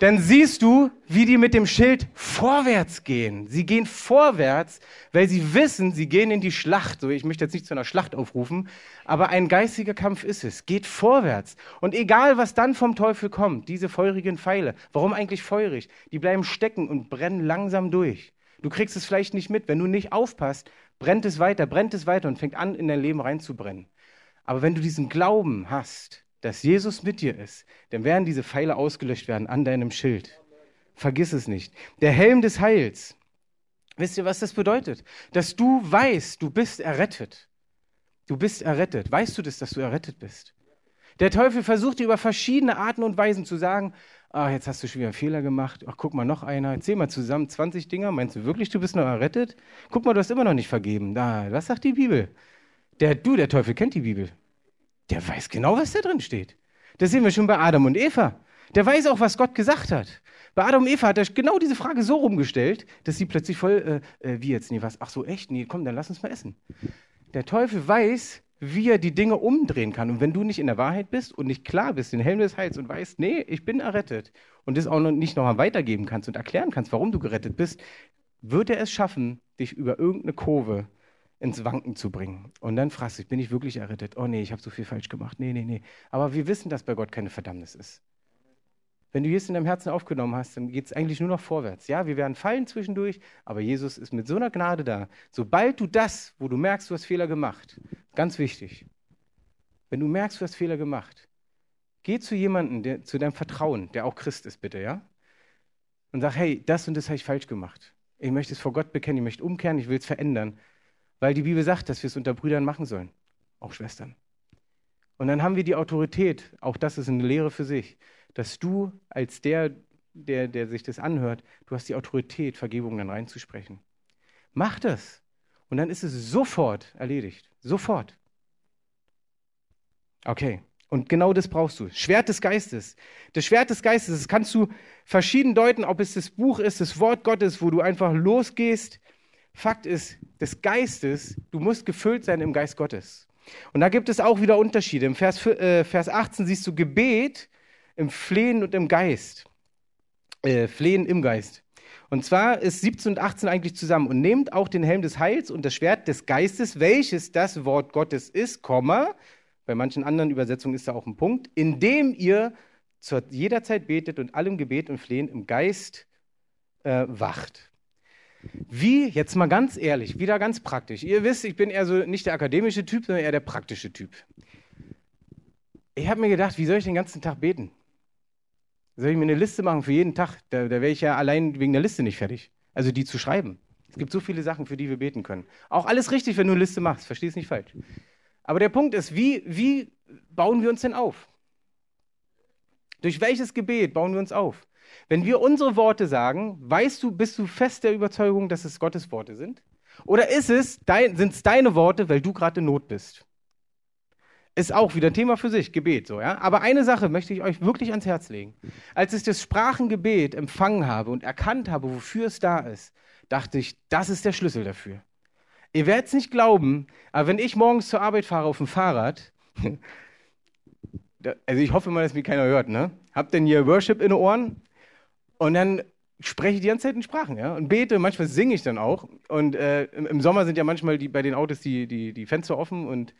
A: dann siehst du, wie die mit dem Schild vorwärts gehen. Sie gehen vorwärts, weil sie wissen, sie gehen in die Schlacht. So, ich möchte jetzt nicht zu einer Schlacht aufrufen, aber ein geistiger Kampf ist es. Geht vorwärts. Und egal, was dann vom Teufel kommt, diese feurigen Pfeile, warum eigentlich feurig? Die bleiben stecken und brennen langsam durch. Du kriegst es vielleicht nicht mit. Wenn du nicht aufpasst, brennt es weiter, brennt es weiter und fängt an, in dein Leben reinzubrennen. Aber wenn du diesen Glauben hast, dass Jesus mit dir ist, dann werden diese Pfeile ausgelöscht werden an deinem Schild. Vergiss es nicht. Der Helm des Heils. Wisst ihr, was das bedeutet? Dass du weißt, du bist errettet. Du bist errettet. Weißt du das, dass du errettet bist? Der Teufel versucht dir über verschiedene Arten und Weisen zu sagen, ah, jetzt hast du schon wieder einen Fehler gemacht. Ach, guck mal, noch einer. Zähl mal zusammen 20 Dinger. Meinst du wirklich, du bist noch errettet? Guck mal, du hast immer noch nicht vergeben. Da, was sagt die Bibel? Der, du, der Teufel kennt die Bibel. Der weiß genau, was da drin steht. Das sehen wir schon bei Adam und Eva. Der weiß auch, was Gott gesagt hat. Bei Adam und Eva hat er genau diese Frage so rumgestellt, dass sie plötzlich voll, äh, äh, wie jetzt, nee, was? Ach so, echt? Nee, komm, dann lass uns mal essen. Der Teufel weiß, wie er die Dinge umdrehen kann. Und wenn du nicht in der Wahrheit bist und nicht klar bist, den Helm des Heils und weißt, nee, ich bin errettet und das auch noch nicht nochmal weitergeben kannst und erklären kannst, warum du gerettet bist, wird er es schaffen, dich über irgendeine Kurve ins Wanken zu bringen. Und dann fragst du dich, bin ich wirklich errettet? Oh nee, ich habe so viel falsch gemacht. Nee, nee, nee. Aber wir wissen, dass bei Gott keine Verdammnis ist. Wenn du Jesus in deinem Herzen aufgenommen hast, dann geht es eigentlich nur noch vorwärts. Ja, wir werden fallen zwischendurch, aber Jesus ist mit so einer Gnade da. Sobald du das, wo du merkst, du hast Fehler gemacht, ganz wichtig, wenn du merkst, du hast Fehler gemacht, geh zu jemandem, der, zu deinem Vertrauen, der auch Christ ist, bitte, ja? Und sag, hey, das und das habe ich falsch gemacht. Ich möchte es vor Gott bekennen, ich möchte umkehren, ich will es verändern. Weil die Bibel sagt, dass wir es unter Brüdern machen sollen, auch Schwestern. Und dann haben wir die Autorität, auch das ist eine Lehre für sich, dass du als der, der, der sich das anhört, du hast die Autorität, Vergebung dann reinzusprechen. Mach das. Und dann ist es sofort erledigt. Sofort. Okay. Und genau das brauchst du. Schwert des Geistes. Das Schwert des Geistes, das kannst du verschieden deuten, ob es das Buch ist, das Wort Gottes, wo du einfach losgehst. Fakt ist, des Geistes, du musst gefüllt sein im Geist Gottes. Und da gibt es auch wieder Unterschiede. Im Vers, äh, Vers 18 siehst du Gebet im Flehen und im Geist. Äh, Flehen im Geist. Und zwar ist 17 und 18 eigentlich zusammen. Und nehmt auch den Helm des Heils und das Schwert des Geistes, welches das Wort Gottes ist, Komma, bei manchen anderen Übersetzungen ist da auch ein Punkt, indem ihr zu jeder Zeit betet und allem Gebet und Flehen im Geist äh, wacht. Wie, jetzt mal ganz ehrlich, wieder ganz praktisch. Ihr wisst, ich bin eher so nicht der akademische Typ, sondern eher der praktische Typ. Ich habe mir gedacht, wie soll ich den ganzen Tag beten? Soll ich mir eine Liste machen für jeden Tag? Da, da wäre ich ja allein wegen der Liste nicht fertig. Also die zu schreiben. Es gibt so viele Sachen, für die wir beten können. Auch alles richtig, wenn du eine Liste machst. Versteh es nicht falsch. Aber der Punkt ist, wie, wie bauen wir uns denn auf? Durch welches Gebet bauen wir uns auf? Wenn wir unsere Worte sagen, weißt du, bist du fest der Überzeugung, dass es Gottes Worte sind? Oder ist es, sind es deine Worte, weil du gerade in Not bist? Ist auch wieder ein Thema für sich, Gebet, so, ja. Aber eine Sache möchte ich euch wirklich ans Herz legen. Als ich das Sprachengebet empfangen habe und erkannt habe, wofür es da ist, dachte ich, das ist der Schlüssel dafür. Ihr werdet es nicht glauben, aber wenn ich morgens zur Arbeit fahre auf dem Fahrrad, [LAUGHS] also ich hoffe mal, dass mich keiner hört, ne? Habt denn hier Worship in den Ohren? Und dann spreche ich die ganze Zeit in Sprachen, ja, und bete, manchmal singe ich dann auch. Und äh, im, Sommer sind ja manchmal die, bei den Autos die, die, die Fenster offen und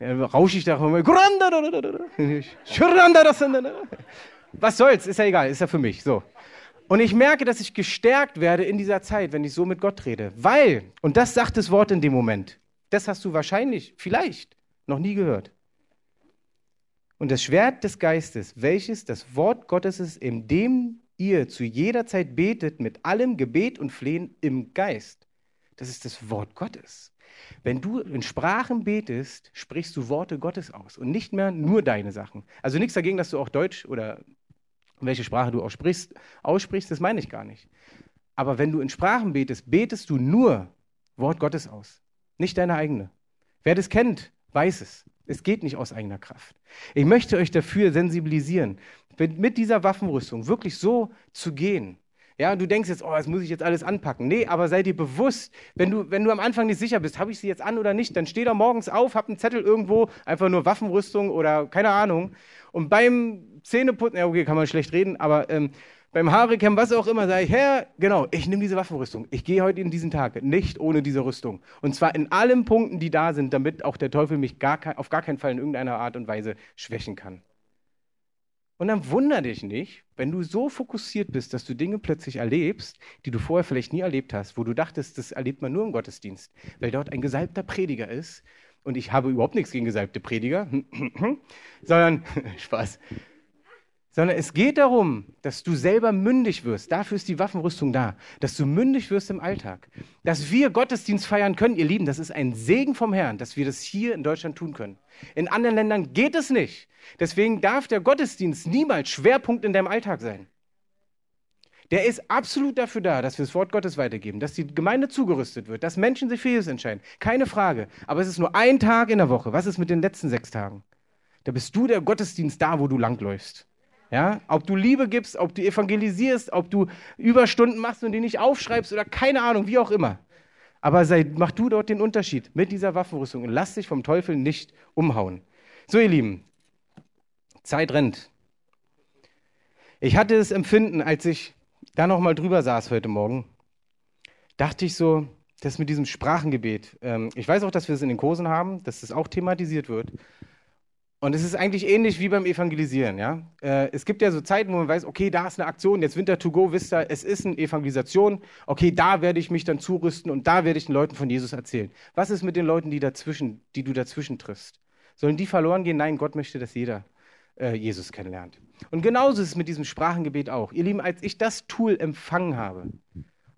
A: ja, rausche ich da mal. Was soll's, ist ja egal, ist ja für mich, so. Und ich merke, dass ich gestärkt werde in dieser Zeit, wenn ich so mit Gott rede. Weil, und das sagt das Wort in dem Moment, das hast du wahrscheinlich, vielleicht, noch nie gehört. Und das Schwert des Geistes, welches das Wort Gottes ist, in dem ihr zu jeder Zeit betet mit allem Gebet und Flehen im Geist. Das ist das Wort Gottes. Wenn du in Sprachen betest, sprichst du Worte Gottes aus und nicht mehr nur deine Sachen. Also nichts dagegen, dass du auch Deutsch oder welche Sprache du auch sprichst, aussprichst, das meine ich gar nicht. Aber wenn du in Sprachen betest, betest du nur Wort Gottes aus, nicht deine eigene. Wer das kennt, weiß es. Es geht nicht aus eigener Kraft. Ich möchte euch dafür sensibilisieren, mit dieser Waffenrüstung wirklich so zu gehen. Ja, du denkst jetzt, oh, das muss ich jetzt alles anpacken. Nee, aber sei dir bewusst, wenn du, wenn du am Anfang nicht sicher bist, habe ich sie jetzt an oder nicht, dann steh da morgens auf, hab einen Zettel irgendwo, einfach nur Waffenrüstung oder keine Ahnung. Und beim Zähneputzen, ja, okay, kann man schlecht reden, aber ähm, beim Haarecam, was auch immer, sage ich, Herr, genau, ich nehme diese Waffenrüstung. Ich gehe heute in diesen Tag nicht ohne diese Rüstung. Und zwar in allen Punkten, die da sind, damit auch der Teufel mich gar, auf gar keinen Fall in irgendeiner Art und Weise schwächen kann. Und dann wundere dich nicht, wenn du so fokussiert bist, dass du Dinge plötzlich erlebst, die du vorher vielleicht nie erlebt hast, wo du dachtest, das erlebt man nur im Gottesdienst, weil dort ein gesalbter Prediger ist. Und ich habe überhaupt nichts gegen gesalbte Prediger, [CLEARS THROAT] sondern [LAUGHS] Spaß, sondern es geht darum, dass du selber mündig wirst. Dafür ist die Waffenrüstung da, dass du mündig wirst im Alltag. Dass wir Gottesdienst feiern können, ihr Lieben, das ist ein Segen vom Herrn, dass wir das hier in Deutschland tun können. In anderen Ländern geht es nicht. Deswegen darf der Gottesdienst niemals Schwerpunkt in deinem Alltag sein. Der ist absolut dafür da, dass wir das Wort Gottes weitergeben, dass die Gemeinde zugerüstet wird, dass Menschen sich für Jesus entscheiden. Keine Frage. Aber es ist nur ein Tag in der Woche. Was ist mit den letzten sechs Tagen? Da bist du der Gottesdienst da, wo du langläufst. Ja, ob du Liebe gibst, ob du evangelisierst, ob du Überstunden machst und die nicht aufschreibst oder keine Ahnung, wie auch immer. Aber sei, mach du dort den Unterschied mit dieser Waffenrüstung und lass dich vom Teufel nicht umhauen. So, ihr Lieben, Zeit rennt. Ich hatte das Empfinden, als ich da nochmal drüber saß heute Morgen, dachte ich so, das mit diesem Sprachengebet. Ähm, ich weiß auch, dass wir es in den Kursen haben, dass das auch thematisiert wird. Und es ist eigentlich ähnlich wie beim Evangelisieren. Ja? Äh, es gibt ja so Zeiten, wo man weiß, okay, da ist eine Aktion, jetzt Winter to go, wisst ihr, es ist eine Evangelisation. Okay, da werde ich mich dann zurüsten und da werde ich den Leuten von Jesus erzählen. Was ist mit den Leuten, die, dazwischen, die du dazwischen triffst? Sollen die verloren gehen? Nein, Gott möchte, dass jeder äh, Jesus kennenlernt. Und genauso ist es mit diesem Sprachengebet auch. Ihr Lieben, als ich das Tool empfangen habe,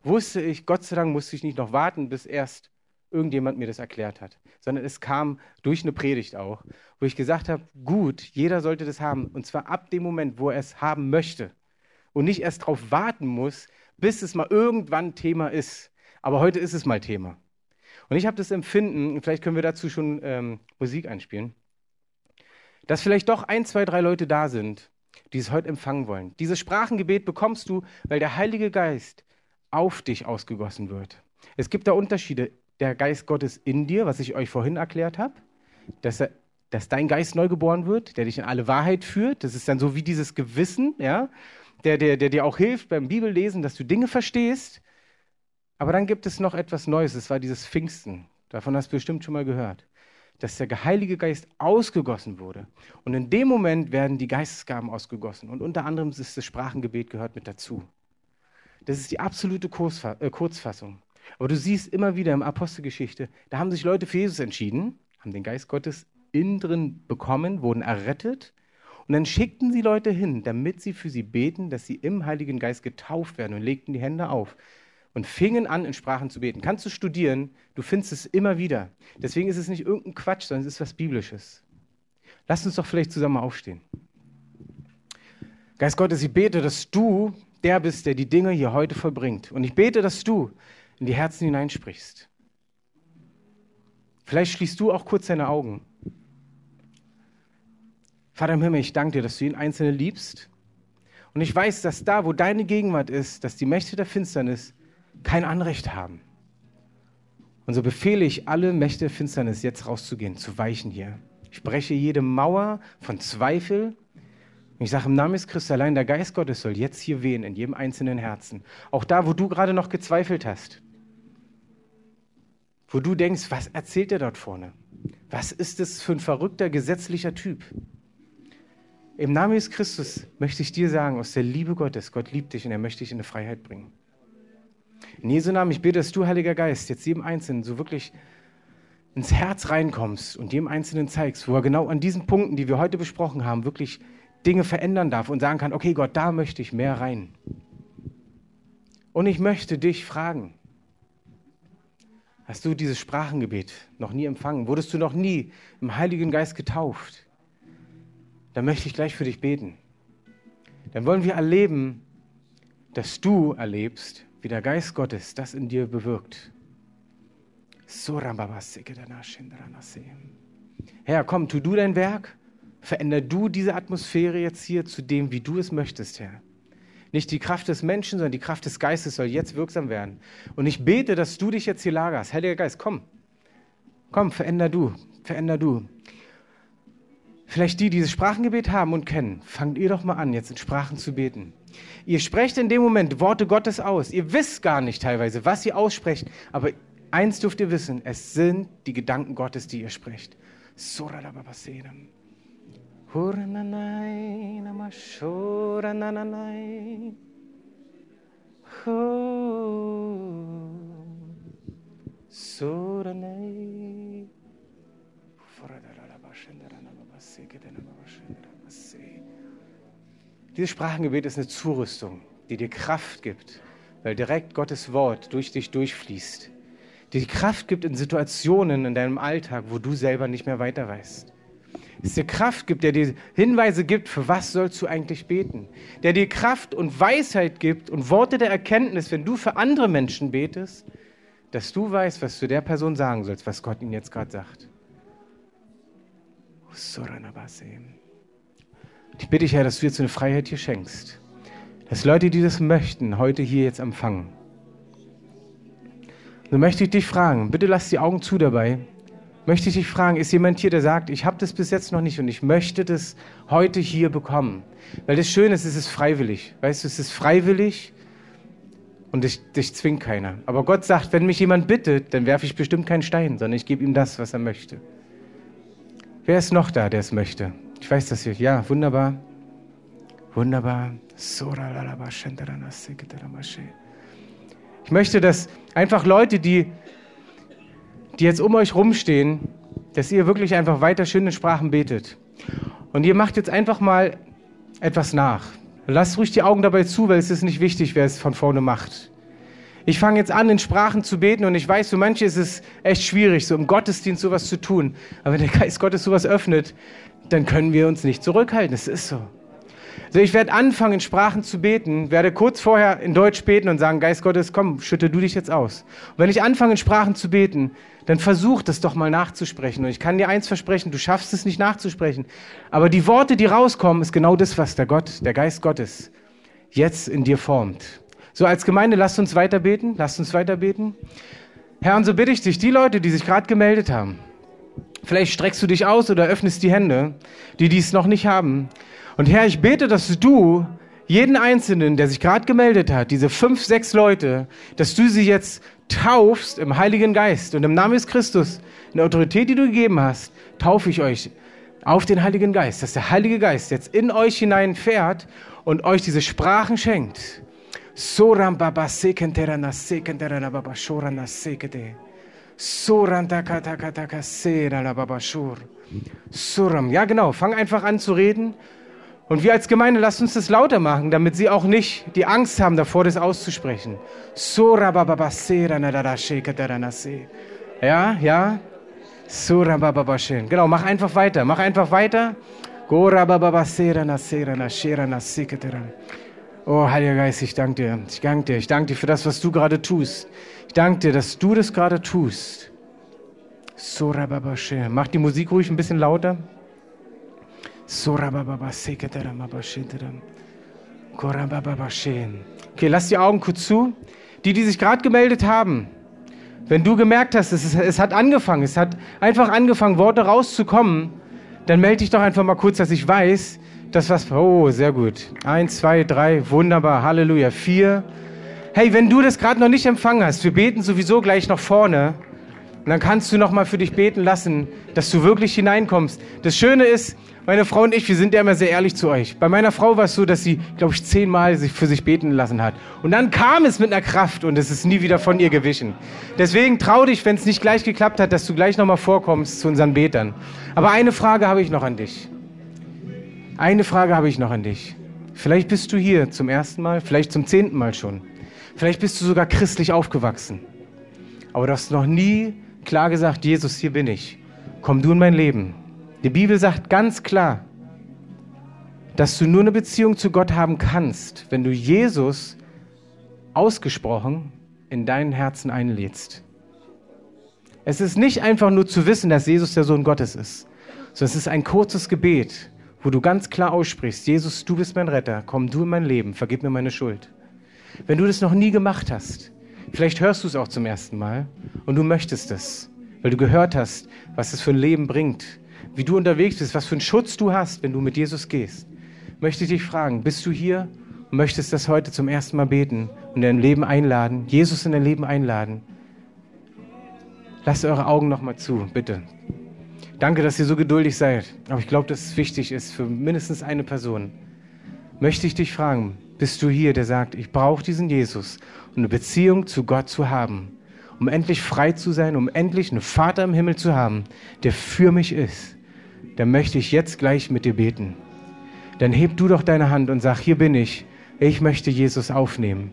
A: wusste ich, Gott sei Dank musste ich nicht noch warten, bis erst irgendjemand mir das erklärt hat, sondern es kam durch eine Predigt auch, wo ich gesagt habe, gut, jeder sollte das haben, und zwar ab dem Moment, wo er es haben möchte und nicht erst darauf warten muss, bis es mal irgendwann Thema ist. Aber heute ist es mal Thema. Und ich habe das Empfinden, vielleicht können wir dazu schon ähm, Musik einspielen, dass vielleicht doch ein, zwei, drei Leute da sind, die es heute empfangen wollen. Dieses Sprachengebet bekommst du, weil der Heilige Geist auf dich ausgegossen wird. Es gibt da Unterschiede der Geist Gottes in dir, was ich euch vorhin erklärt habe, dass, er, dass dein Geist neu geboren wird, der dich in alle Wahrheit führt. Das ist dann so wie dieses Gewissen, ja, der, der, der dir auch hilft beim Bibellesen, dass du Dinge verstehst. Aber dann gibt es noch etwas Neues, es war dieses Pfingsten. Davon hast du bestimmt schon mal gehört. Dass der Heilige Geist ausgegossen wurde. Und in dem Moment werden die Geistesgaben ausgegossen. Und unter anderem ist das Sprachengebet gehört mit dazu. Das ist die absolute äh, Kurzfassung. Aber du siehst immer wieder im Apostelgeschichte, da haben sich Leute für Jesus entschieden, haben den Geist Gottes innen drin bekommen, wurden errettet und dann schickten sie Leute hin, damit sie für sie beten, dass sie im Heiligen Geist getauft werden und legten die Hände auf und fingen an, in Sprachen zu beten. Kannst du studieren, du findest es immer wieder. Deswegen ist es nicht irgendein Quatsch, sondern es ist was Biblisches. Lass uns doch vielleicht zusammen aufstehen. Geist Gottes, ich bete, dass du der bist, der die Dinge hier heute vollbringt. Und ich bete, dass du in die Herzen hineinsprichst. Vielleicht schließt du auch kurz deine Augen. Vater im Himmel, ich danke dir, dass du ihn Einzelne liebst. Und ich weiß, dass da, wo deine Gegenwart ist, dass die Mächte der Finsternis kein Anrecht haben. Und so befehle ich alle Mächte der Finsternis, jetzt rauszugehen, zu weichen hier. Ich breche jede Mauer von Zweifel. Und ich sage im Namen des Christus, allein der Geist Gottes soll jetzt hier wehen, in jedem einzelnen Herzen. Auch da, wo du gerade noch gezweifelt hast wo du denkst, was erzählt er dort vorne? Was ist das für ein verrückter gesetzlicher Typ? Im Namen des Christus möchte ich dir sagen, aus der Liebe Gottes, Gott liebt dich und er möchte dich in eine Freiheit bringen. In Jesu Namen, ich bete, dass du, Heiliger Geist, jetzt jedem Einzelnen so wirklich ins Herz reinkommst und jedem Einzelnen zeigst, wo er genau an diesen Punkten, die wir heute besprochen haben, wirklich Dinge verändern darf und sagen kann, okay Gott, da möchte ich mehr rein. Und ich möchte dich fragen, Hast du dieses Sprachengebet noch nie empfangen? Wurdest du noch nie im Heiligen Geist getauft? Dann möchte ich gleich für dich beten. Dann wollen wir erleben, dass du erlebst, wie der Geist Gottes das in dir bewirkt. Herr, komm, tu du dein Werk, veränder du diese Atmosphäre jetzt hier zu dem, wie du es möchtest, Herr. Nicht die Kraft des Menschen, sondern die Kraft des Geistes soll jetzt wirksam werden. Und ich bete, dass du dich jetzt hier lagerst. Heiliger Geist, komm. Komm, veränder du. Veränder du. Vielleicht die, die dieses Sprachengebet haben und kennen, fangt ihr doch mal an, jetzt in Sprachen zu beten. Ihr sprecht in dem Moment Worte Gottes aus. Ihr wisst gar nicht teilweise, was ihr aussprecht, aber eins dürft ihr wissen, es sind die Gedanken Gottes, die ihr sprecht. Hurananai namashorananai. Soranai. Dieses Sprachengebet ist eine Zurüstung, die dir Kraft gibt, weil direkt Gottes Wort durch dich durchfließt. Die dir Kraft gibt in Situationen in deinem Alltag, wo du selber nicht mehr weiter weißt. Es dir Kraft gibt, der dir Hinweise gibt, für was sollst du eigentlich beten. Der dir Kraft und Weisheit gibt und Worte der Erkenntnis, wenn du für andere Menschen betest, dass du weißt, was du der Person sagen sollst, was Gott ihnen jetzt gerade sagt. Ich bitte dich, Herr, dass du jetzt eine Freiheit hier schenkst. Dass Leute, die das möchten, heute hier jetzt empfangen. So möchte ich dich fragen, bitte lass die Augen zu dabei. Möchte ich dich fragen, ist jemand hier, der sagt, ich habe das bis jetzt noch nicht und ich möchte das heute hier bekommen? Weil das Schöne ist, es ist freiwillig. Weißt du, es ist freiwillig und dich, dich zwingt keiner. Aber Gott sagt, wenn mich jemand bittet, dann werfe ich bestimmt keinen Stein, sondern ich gebe ihm das, was er möchte. Wer ist noch da, der es möchte? Ich weiß das hier. Ja, wunderbar. Wunderbar. Ich möchte, dass einfach Leute, die, die jetzt um euch rumstehen, dass ihr wirklich einfach weiter schöne Sprachen betet. Und ihr macht jetzt einfach mal etwas nach. Lasst ruhig die Augen dabei zu, weil es ist nicht wichtig, wer es von vorne macht. Ich fange jetzt an, in Sprachen zu beten und ich weiß, für manche ist es echt schwierig, so im Gottesdienst sowas zu tun. Aber wenn der Geist Gottes sowas öffnet, dann können wir uns nicht zurückhalten. Es ist so. Also ich werde anfangen, in Sprachen zu beten, werde kurz vorher in Deutsch beten und sagen, Geist Gottes, komm, schütte du dich jetzt aus. Und wenn ich anfange, in Sprachen zu beten, dann versuch das doch mal nachzusprechen. Und ich kann dir eins versprechen, du schaffst es nicht nachzusprechen. Aber die Worte, die rauskommen, ist genau das, was der Gott, der Geist Gottes jetzt in dir formt. So als Gemeinde, lasst uns weiter beten, lasst uns weiter beten. Herr, und so bitte ich dich, die Leute, die sich gerade gemeldet haben, vielleicht streckst du dich aus oder öffnest die Hände, die dies noch nicht haben. Und Herr, ich bete, dass du jeden Einzelnen, der sich gerade gemeldet hat, diese fünf, sechs Leute, dass du sie jetzt taufst im Heiligen Geist und im Namen des Christus, in der Autorität, die du gegeben hast, taufe ich euch auf den Heiligen Geist, dass der Heilige Geist jetzt in euch hineinfährt und euch diese Sprachen schenkt. Ja, genau. Fang einfach an zu reden. Und wir als Gemeinde, lasst uns das lauter machen, damit sie auch nicht die Angst haben, davor das auszusprechen. Ja, ja. Genau, mach einfach weiter. Mach einfach weiter. Oh, Heiliger Geist, ich danke dir. Ich danke dir. Ich danke dir für das, was du gerade tust. Ich danke dir, dass du das gerade tust. Mach die Musik ruhig ein bisschen lauter. Okay, lass die Augen kurz zu. Die, die sich gerade gemeldet haben, wenn du gemerkt hast, es, ist, es hat angefangen, es hat einfach angefangen, Worte rauszukommen, dann melde dich doch einfach mal kurz, dass ich weiß, das was. Oh, sehr gut. Eins, zwei, drei, wunderbar. Halleluja. Vier. Hey, wenn du das gerade noch nicht empfangen hast, wir beten sowieso gleich noch vorne. Und dann kannst du noch mal für dich beten lassen, dass du wirklich hineinkommst. Das Schöne ist, meine Frau und ich, wir sind ja immer sehr ehrlich zu euch. Bei meiner Frau war es so, dass sie, glaube ich, zehnmal sich für sich beten lassen hat. Und dann kam es mit einer Kraft und es ist nie wieder von ihr gewichen. Deswegen trau dich, wenn es nicht gleich geklappt hat, dass du gleich noch mal vorkommst zu unseren Betern. Aber eine Frage habe ich noch an dich. Eine Frage habe ich noch an dich. Vielleicht bist du hier zum ersten Mal, vielleicht zum zehnten Mal schon. Vielleicht bist du sogar christlich aufgewachsen. Aber du hast noch nie klar gesagt, Jesus, hier bin ich. Komm du in mein Leben. Die Bibel sagt ganz klar, dass du nur eine Beziehung zu Gott haben kannst, wenn du Jesus ausgesprochen in deinen Herzen einlädst. Es ist nicht einfach nur zu wissen, dass Jesus der Sohn Gottes ist, sondern es ist ein kurzes Gebet, wo du ganz klar aussprichst, Jesus, du bist mein Retter, komm du in mein Leben, vergib mir meine Schuld. Wenn du das noch nie gemacht hast, vielleicht hörst du es auch zum ersten Mal und du möchtest es, weil du gehört hast, was es für ein Leben bringt, wie du unterwegs bist, was für einen Schutz du hast, wenn du mit Jesus gehst, möchte ich dich fragen, bist du hier und möchtest das heute zum ersten Mal beten und in dein Leben einladen, Jesus in dein Leben einladen? Lasst eure Augen noch mal zu, bitte. Danke, dass ihr so geduldig seid. Aber ich glaube, dass es wichtig ist für mindestens eine Person. Möchte ich dich fragen, bist du hier, der sagt, ich brauche diesen Jesus, um eine Beziehung zu Gott zu haben, um endlich frei zu sein, um endlich einen Vater im Himmel zu haben, der für mich ist? Dann möchte ich jetzt gleich mit dir beten. Dann heb du doch deine Hand und sag, hier bin ich. Ich möchte Jesus aufnehmen.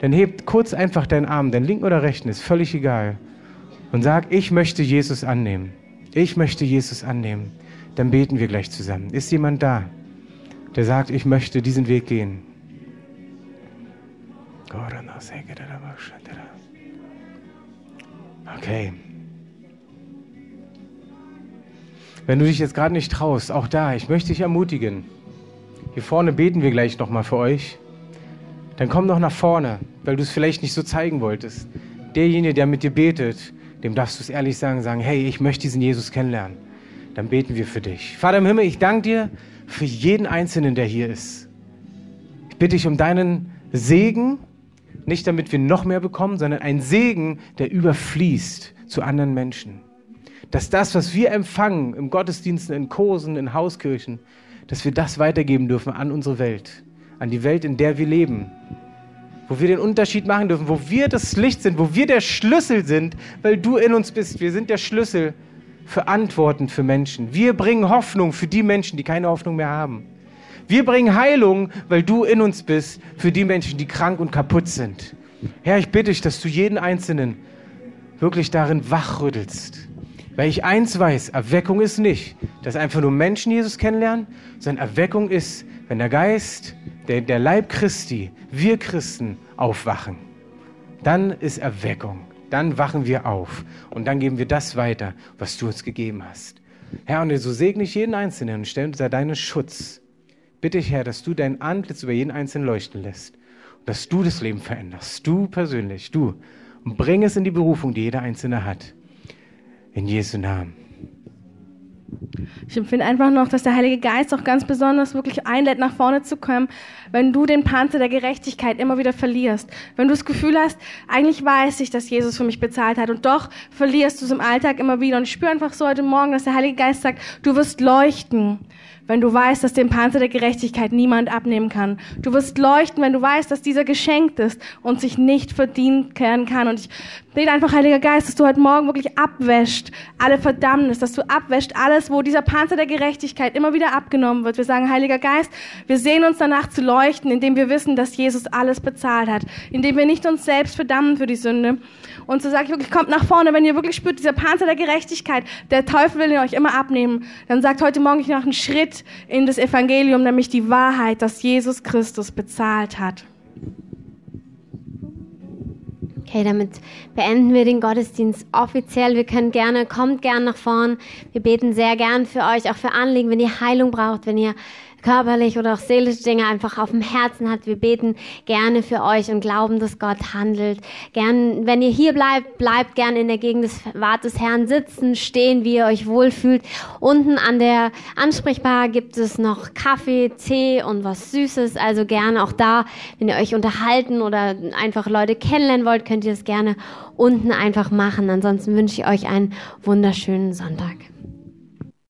A: Dann heb kurz einfach deinen Arm, dein linken oder rechten, ist völlig egal. Und sag, ich möchte Jesus annehmen. Ich möchte Jesus annehmen. Dann beten wir gleich zusammen. Ist jemand da, der sagt, ich möchte diesen Weg gehen? Okay. Wenn du dich jetzt gerade nicht traust, auch da, ich möchte dich ermutigen. Hier vorne beten wir gleich nochmal für euch. Dann komm doch nach vorne, weil du es vielleicht nicht so zeigen wolltest. Derjenige, der mit dir betet, dem darfst du es ehrlich sagen, sagen, hey, ich möchte diesen Jesus kennenlernen. Dann beten wir für dich. Vater im Himmel, ich danke dir für jeden Einzelnen, der hier ist. Ich bitte dich um deinen Segen, nicht damit wir noch mehr bekommen, sondern ein Segen, der überfließt zu anderen Menschen. Dass das, was wir empfangen im Gottesdiensten, in Kursen, in Hauskirchen, dass wir das weitergeben dürfen an unsere Welt, an die Welt, in der wir leben wo wir den Unterschied machen dürfen, wo wir das Licht sind, wo wir der Schlüssel sind, weil du in uns bist. Wir sind der Schlüssel für Antworten für Menschen. Wir bringen Hoffnung für die Menschen, die keine Hoffnung mehr haben. Wir bringen Heilung, weil du in uns bist, für die Menschen, die krank und kaputt sind. Herr, ich bitte dich, dass du jeden Einzelnen wirklich darin wachrüttelst. Weil ich eins weiß, Erweckung ist nicht, dass einfach nur Menschen Jesus kennenlernen, sondern Erweckung ist, wenn der Geist der, der Leib Christi, wir Christen aufwachen, dann ist Erweckung. Dann wachen wir auf und dann geben wir das weiter, was du uns gegeben hast. Herr, und so segne ich jeden Einzelnen und stelle unter deinen Schutz. Bitte ich, Herr, dass du dein Antlitz über jeden Einzelnen leuchten lässt. Und dass du das Leben veränderst. Du persönlich, du. Und bring es in die Berufung, die jeder Einzelne hat. In Jesu Namen.
B: Ich empfinde einfach noch, dass der Heilige Geist auch ganz besonders wirklich einlädt, nach vorne zu kommen, wenn du den Panzer der Gerechtigkeit immer wieder verlierst. Wenn du das Gefühl hast, eigentlich weiß ich, dass Jesus für mich bezahlt hat und doch verlierst du es im Alltag immer wieder. Und ich spüre einfach so heute Morgen, dass der Heilige Geist sagt, du wirst leuchten wenn du weißt, dass den Panzer der Gerechtigkeit niemand abnehmen kann. Du wirst leuchten, wenn du weißt, dass dieser geschenkt ist und sich nicht verdient werden kann. Und ich bete einfach, Heiliger Geist, dass du heute Morgen wirklich abwäscht alle Verdammnis, dass du abwäscht alles, wo dieser Panzer der Gerechtigkeit immer wieder abgenommen wird. Wir sagen, Heiliger Geist, wir sehen uns danach zu leuchten, indem wir wissen, dass Jesus alles bezahlt hat, indem wir nicht uns selbst verdammen für die Sünde. Und so sage ich wirklich, kommt nach vorne, wenn ihr wirklich spürt, dieser Panzer der Gerechtigkeit, der Teufel will ihn euch immer abnehmen, dann sagt heute Morgen, ich mache einen Schritt in das Evangelium, nämlich die Wahrheit, dass Jesus Christus bezahlt hat.
C: Okay, damit beenden wir den Gottesdienst offiziell. Wir können gerne, kommt gerne nach vorn. Wir beten sehr gern für euch, auch für Anliegen, wenn ihr Heilung braucht, wenn ihr körperlich oder auch seelische Dinge einfach auf dem Herzen hat. Wir beten gerne für euch und glauben, dass Gott handelt. Gern, wenn ihr hier bleibt, bleibt gern in der Gegend des Wart des Herrn sitzen, stehen, wie ihr euch wohlfühlt. Unten an der Ansprechbar gibt es noch Kaffee, Tee und was Süßes. Also gerne auch da, wenn ihr euch unterhalten oder einfach Leute kennenlernen wollt, könnt ihr das gerne unten einfach machen. Ansonsten wünsche ich euch einen wunderschönen Sonntag.